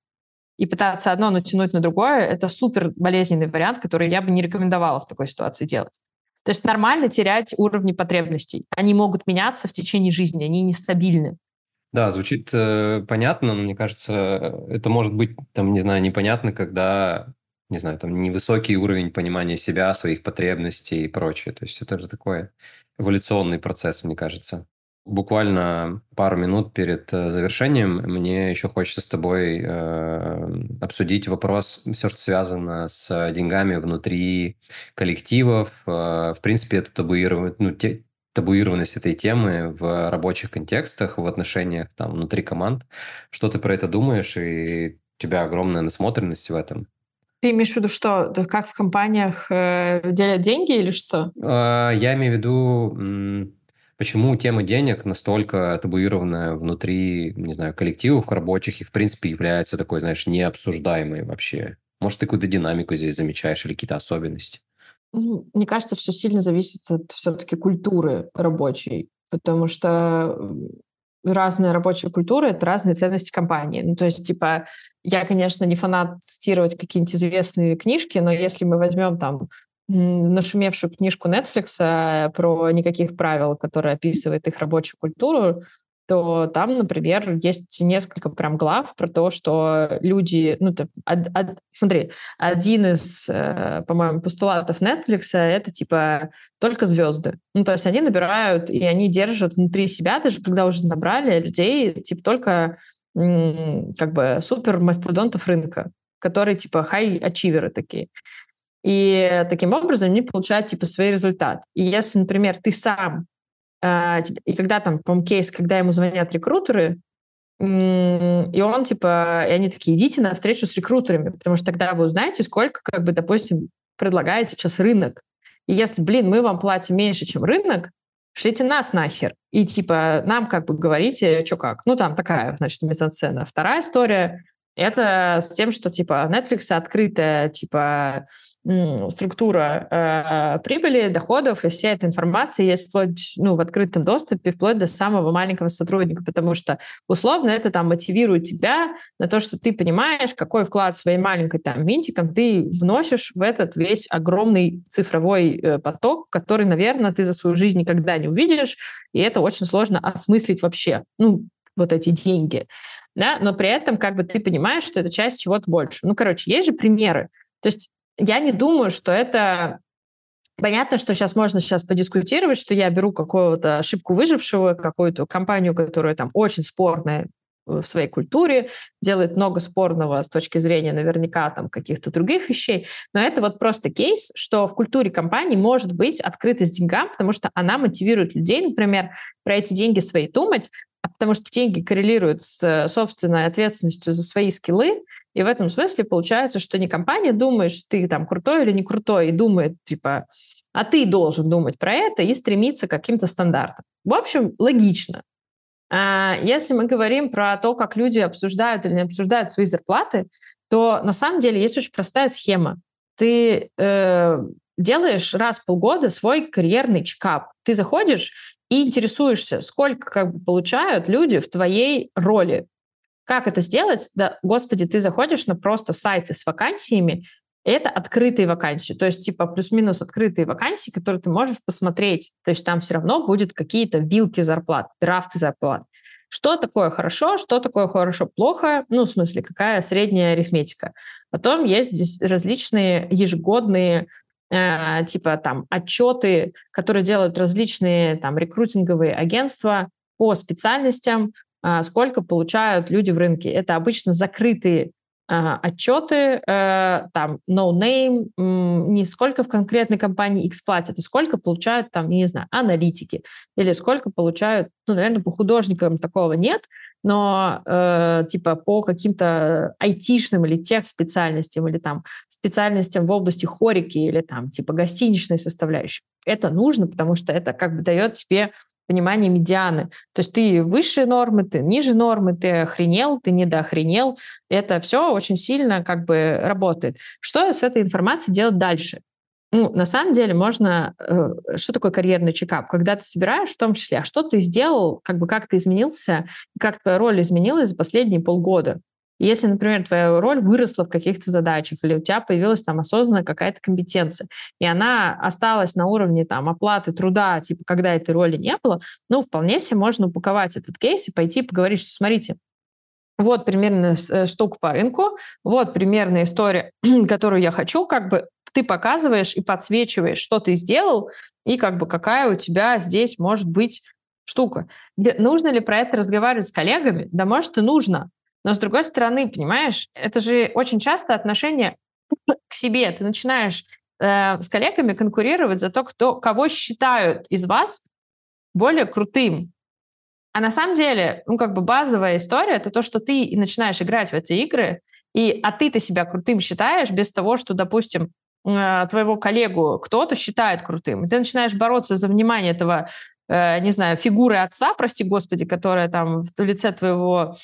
[SPEAKER 2] и пытаться одно натянуть на другое, это супер болезненный вариант, который я бы не рекомендовала в такой ситуации делать. То есть нормально терять уровни потребностей. Они могут меняться в течение жизни, они нестабильны.
[SPEAKER 1] Да, звучит э, понятно, но мне кажется, это может быть, там, не знаю, непонятно, когда, не знаю, там, невысокий уровень понимания себя, своих потребностей и прочее. То есть это же такой эволюционный процесс, мне кажется. Буквально пару минут перед э, завершением мне еще хочется с тобой э, обсудить вопрос, все, что связано с деньгами внутри коллективов. Э, в принципе, это табуировать, ну, те, табуированность этой темы в рабочих контекстах, в отношениях там внутри команд. Что ты про это думаешь, и у тебя огромная насмотренность в этом?
[SPEAKER 2] Ты имеешь в виду что? Как в компаниях э, делят деньги или что?
[SPEAKER 1] Э, я имею в виду Почему тема денег настолько табуированная внутри, не знаю, коллективов рабочих и, в принципе, является такой, знаешь, необсуждаемой вообще? Может, ты какую-то динамику здесь замечаешь или какие-то особенности?
[SPEAKER 2] Мне кажется, все сильно зависит от все-таки культуры рабочей, потому что разная рабочая культура — это разные ценности компании. Ну, то есть, типа, я, конечно, не фанат цитировать какие-нибудь известные книжки, но если мы возьмем там нашумевшую книжку Netflix э, про никаких правил, которая описывает их рабочую культуру, то там, например, есть несколько прям глав про то, что люди, ну, ты, од, од, смотри, один из, э, по-моему, постулатов Netflix это типа только звезды. Ну, то есть они набирают и они держат внутри себя, даже когда уже набрали людей, типа только как бы супер мастодонтов рынка, которые типа хай-ачиверы такие. И таким образом они получают типа свои результаты. И если, например, ты сам, э, и когда там, по кейс, когда ему звонят рекрутеры, и он типа, и они такие, идите на встречу с рекрутерами, потому что тогда вы узнаете, сколько, как бы, допустим, предлагает сейчас рынок. И если, блин, мы вам платим меньше, чем рынок, шлите нас нахер. И типа нам как бы говорите, что как. Ну, там такая, значит, мизансцена. Вторая история — это с тем, что типа Netflix открытая, типа структура э, прибыли, доходов, и вся эта информация есть вплоть, ну, в открытом доступе, вплоть до самого маленького сотрудника, потому что условно это там мотивирует тебя на то, что ты понимаешь, какой вклад своей маленькой там винтиком ты вносишь в этот весь огромный цифровой э, поток, который, наверное, ты за свою жизнь никогда не увидишь, и это очень сложно осмыслить вообще, ну, вот эти деньги. Да? Но при этом как бы ты понимаешь, что это часть чего-то больше. Ну, короче, есть же примеры. То есть я не думаю, что это Понятно, что сейчас можно сейчас подискутировать, что я беру какую-то ошибку выжившего, какую-то компанию, которая там очень спорная в своей культуре, делает много спорного с точки зрения наверняка там каких-то других вещей, но это вот просто кейс, что в культуре компании может быть открытость деньгам, потому что она мотивирует людей, например, про эти деньги свои думать, потому что деньги коррелируют с собственной ответственностью за свои скиллы, и в этом смысле получается, что не компания думает, что ты там крутой или не крутой, и думает, типа, а ты должен думать про это и стремиться к каким-то стандартам. В общем, логично. А если мы говорим про то, как люди обсуждают или не обсуждают свои зарплаты, то на самом деле есть очень простая схема. Ты э, делаешь раз в полгода свой карьерный чекап. Ты заходишь и интересуешься, сколько как бы, получают люди в твоей роли. Как это сделать? Да, господи, ты заходишь на просто сайты с вакансиями, это открытые вакансии, то есть типа плюс-минус открытые вакансии, которые ты можешь посмотреть. То есть там все равно будет какие-то вилки зарплат, драфты зарплат. Что такое хорошо, что такое хорошо-плохо, ну, в смысле, какая средняя арифметика. Потом есть здесь различные ежегодные типа там отчеты, которые делают различные там рекрутинговые агентства по специальностям, а, сколько получают люди в рынке. Это обычно закрытые отчеты, э, там, no name, не сколько в конкретной компании X платят, а сколько получают там, не знаю, аналитики, или сколько получают, ну, наверное, по художникам такого нет, но э, типа по каким-то айтишным или тех специальностям, или там специальностям в области хорики, или там типа гостиничной составляющей. Это нужно, потому что это как бы дает тебе понимание медианы. То есть ты выше нормы, ты ниже нормы, ты охренел, ты недоохренел. Это все очень сильно как бы работает. Что с этой информацией делать дальше? Ну, на самом деле можно... Э, что такое карьерный чекап? Когда ты собираешь в том числе, а что ты сделал, как бы как ты изменился, как твоя роль изменилась за последние полгода. Если, например, твоя роль выросла в каких-то задачах, или у тебя появилась там осознанная какая-то компетенция, и она осталась на уровне там оплаты труда, типа, когда этой роли не было, ну, вполне себе можно упаковать этот кейс и пойти поговорить, что, смотрите, вот примерно э, штука по рынку, вот примерная история, которую я хочу, как бы ты показываешь и подсвечиваешь, что ты сделал, и как бы какая у тебя здесь может быть штука. Нужно ли про это разговаривать с коллегами? Да, может, и нужно. Но с другой стороны, понимаешь, это же очень часто отношение к себе. Ты начинаешь э, с коллегами конкурировать за то, кто, кого считают из вас более крутым. А на самом деле, ну, как бы базовая история — это то, что ты начинаешь играть в эти игры, и, а ты-то себя крутым считаешь без того, что, допустим, э, твоего коллегу кто-то считает крутым. И ты начинаешь бороться за внимание этого, э, не знаю, фигуры отца, прости господи, которая там в лице твоего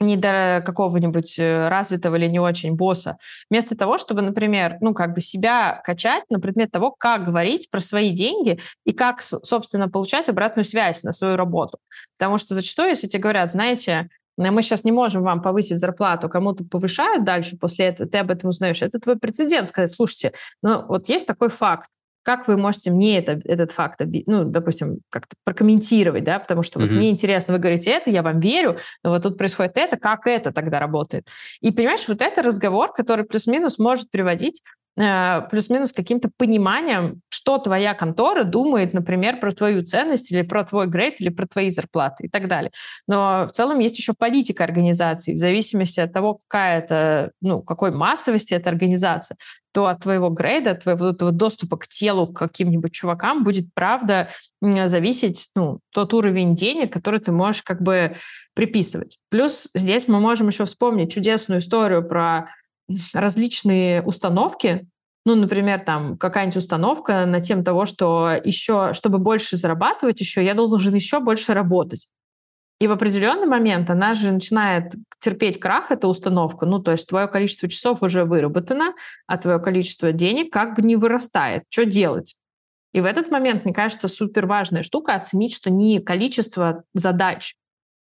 [SPEAKER 2] не до какого-нибудь э, развитого или не очень босса, вместо того, чтобы, например, ну, как бы себя качать на предмет того, как говорить про свои деньги и как, собственно, получать обратную связь на свою работу. Потому что зачастую, если тебе говорят, знаете, мы сейчас не можем вам повысить зарплату, кому-то повышают дальше после этого, ты об этом узнаешь. Это твой прецедент, сказать, слушайте, ну вот есть такой факт, как вы можете мне это, этот факт, ну, допустим, как-то прокомментировать, да, потому что mm-hmm. вот мне интересно, вы говорите это, я вам верю, но вот тут происходит это, как это тогда работает? И понимаешь, вот это разговор, который плюс-минус может приводить плюс-минус каким-то пониманием, что твоя контора думает, например, про твою ценность или про твой грейд или про твои зарплаты и так далее. Но в целом есть еще политика организации. В зависимости от того, какая это, ну, какой массовости эта организация, то от твоего грейда, от твоего этого доступа к телу, к каким-нибудь чувакам будет, правда, зависеть ну, тот уровень денег, который ты можешь как бы приписывать. Плюс здесь мы можем еще вспомнить чудесную историю про различные установки, ну, например, там какая-нибудь установка на тем того, что еще, чтобы больше зарабатывать еще, я должен еще больше работать. И в определенный момент она же начинает терпеть крах, эта установка. Ну, то есть твое количество часов уже выработано, а твое количество денег как бы не вырастает. Что делать? И в этот момент, мне кажется, супер важная штука оценить, что не количество задач,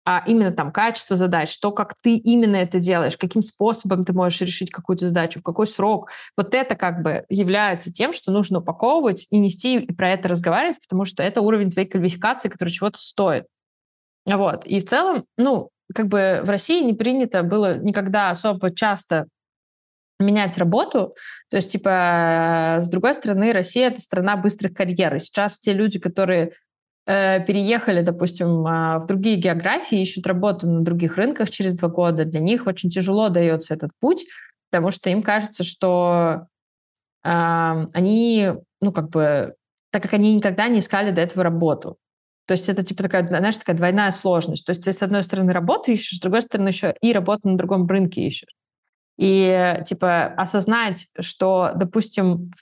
[SPEAKER 2] а именно там качество задач, то, как ты именно это делаешь, каким способом ты можешь решить какую-то задачу, в какой срок. Вот это как бы является тем, что нужно упаковывать и нести и про это разговаривать, потому что это уровень твоей квалификации, который чего-то стоит. Вот. И в целом, ну, как бы в России не принято было никогда особо часто менять работу. То есть, типа, с другой стороны, Россия — это страна быстрых карьер. И сейчас те люди, которые Э, переехали, допустим, а, в другие географии, ищут работу на других рынках через два года, для них очень тяжело дается этот путь, потому что им кажется, что э, они, ну, как бы, так как они никогда не искали до этого работу. То есть это, типа, такая, знаешь, такая двойная сложность. То есть ты, с одной стороны, работу ищешь, с другой стороны, еще и работу на другом рынке ищешь. И, типа, осознать, что, допустим,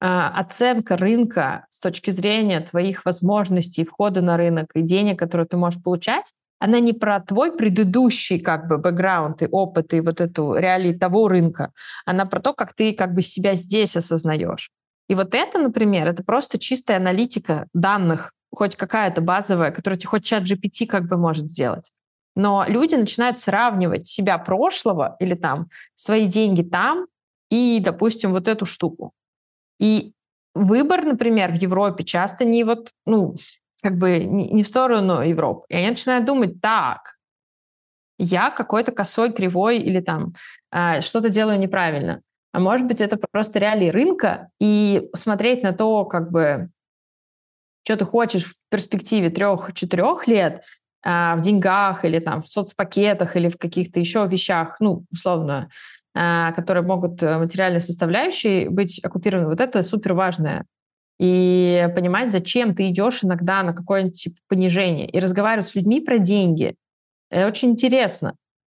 [SPEAKER 2] оценка рынка с точки зрения твоих возможностей входа на рынок и денег, которые ты можешь получать, она не про твой предыдущий как бы бэкграунд и опыт и вот эту реалии того рынка, она про то, как ты как бы себя здесь осознаешь. И вот это, например, это просто чистая аналитика данных, хоть какая-то базовая, которую тебе хоть чат GPT как бы может сделать. Но люди начинают сравнивать себя прошлого или там свои деньги там и, допустим, вот эту штуку. И выбор, например, в Европе часто не вот, ну, как бы не в сторону Европы. И они начинают думать, так, я какой-то косой, кривой или там э, что-то делаю неправильно. А может быть, это просто реалии рынка, и смотреть на то, как бы, что ты хочешь в перспективе трех-четырех лет, э, в деньгах или там в соцпакетах или в каких-то еще вещах, ну, условно, а, которые могут э, материальной составляющей быть оккупированы. Вот это супер важное. И понимать, зачем ты идешь иногда на какое-нибудь типа, понижение. И разговаривать с людьми про деньги. Это очень интересно.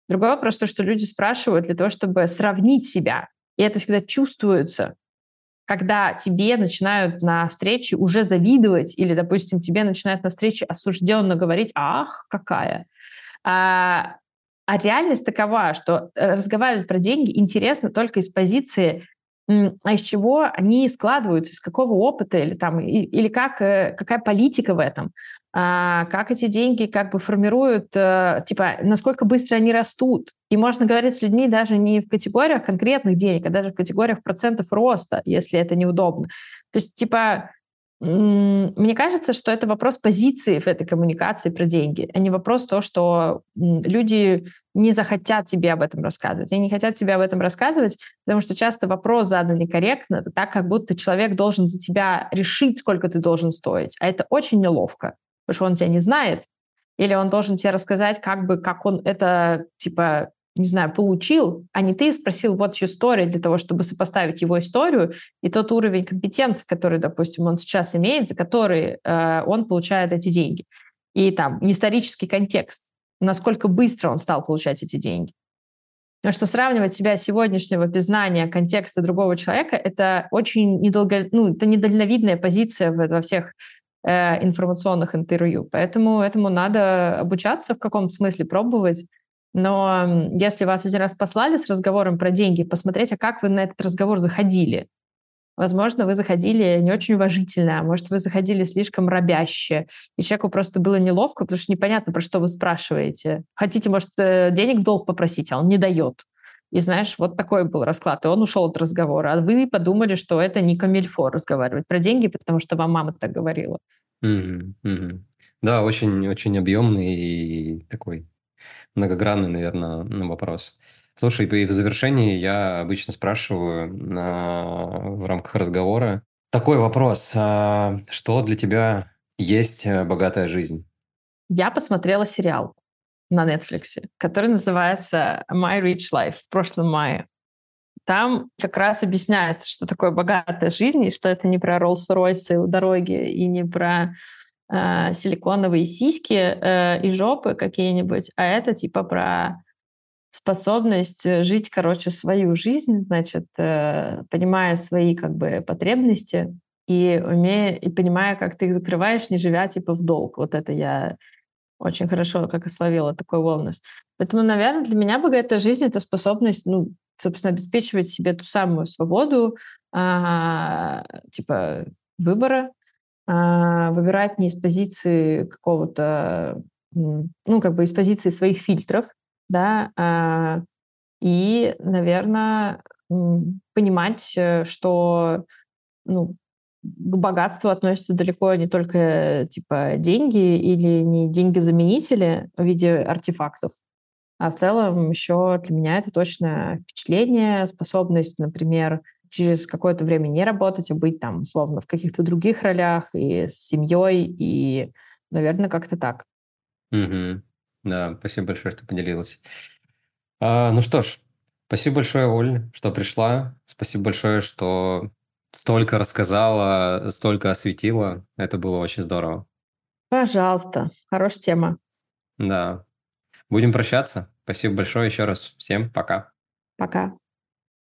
[SPEAKER 2] Другой вопрос то, что люди спрашивают для того, чтобы сравнить себя. И это всегда чувствуется, когда тебе начинают на встрече уже завидовать, или, допустим, тебе начинают на встрече осужденно говорить, ах, какая. А, а реальность такова, что э, разговаривать про деньги интересно только из позиции а из чего они складываются, из какого опыта или там или как э, какая политика в этом, а, как эти деньги как бы формируют, а, типа насколько быстро они растут. И можно говорить с людьми даже не в категориях конкретных денег, а даже в категориях процентов роста, если это неудобно. То есть типа мне кажется, что это вопрос позиции в этой коммуникации про деньги, а не вопрос то, что люди не захотят тебе об этом рассказывать. Они не хотят тебе об этом рассказывать, потому что часто вопрос задан некорректно, это так, как будто человек должен за тебя решить, сколько ты должен стоить, а это очень неловко. потому что он тебя не знает, или он должен тебе рассказать, как бы, как он это, типа, не знаю, получил, а не ты спросил what's your story для того, чтобы сопоставить его историю и тот уровень компетенции, который, допустим, он сейчас имеет, за который э, он получает эти деньги. И там исторический контекст, насколько быстро он стал получать эти деньги. Потому что сравнивать себя сегодняшнего без знания контекста другого человека — это очень недолго, ну, это недальновидная позиция во всех э, информационных интервью. Поэтому этому надо обучаться в каком-то смысле, пробовать. Но если вас один раз послали с разговором про деньги, посмотреть, а как вы на этот разговор заходили. Возможно, вы заходили не очень уважительно, а может, вы заходили слишком робяще, и человеку просто было неловко, потому что непонятно, про что вы спрашиваете. Хотите, может, э, денег в долг попросить, а он не дает. И знаешь, вот такой был расклад. И он ушел от разговора. А вы подумали, что это не камильфо разговаривать про деньги, потому что вам мама так говорила.
[SPEAKER 1] Mm-hmm. Mm-hmm. Да, очень, очень объемный и такой многогранный, наверное, вопрос. Слушай, и в завершении я обычно спрашиваю на, в рамках разговора такой вопрос. А что для тебя есть э, богатая жизнь?
[SPEAKER 2] Я посмотрела сериал на Netflix, который называется My Rich Life в прошлом мае. Там как раз объясняется, что такое богатая жизнь, и что это не про Роллс-Ройсы у дороги, и не про э, силиконовые сиськи э, и жопы какие-нибудь, а это типа про способность э, жить, короче, свою жизнь, значит, э, понимая свои как бы потребности и умея и понимая, как ты их закрываешь, не живя типа в долг. Вот это я очень хорошо как и словила такой wellness. Поэтому, наверное, для меня богатая жизнь — это способность, ну, собственно, обеспечивать себе ту самую свободу, а, типа выбора, выбирать не из позиции какого-то, ну, как бы из позиции своих фильтров, да, а, и, наверное, понимать, э, что, ну, к богатству относятся далеко не только типа деньги или не деньги-заменители в виде артефактов, а в целом еще для меня это точно впечатление, способность, например, через какое-то время не работать, а быть там, условно, в каких-то других ролях и с семьей, и, наверное, как-то так.
[SPEAKER 1] Угу. Да, спасибо большое, что поделилась. А, ну что ж, спасибо большое, Оль, что пришла. Спасибо большое, что столько рассказала, столько осветила. Это было очень здорово.
[SPEAKER 2] Пожалуйста, хорошая тема.
[SPEAKER 1] Да. Будем прощаться. Спасибо большое еще раз. Всем пока.
[SPEAKER 2] Пока.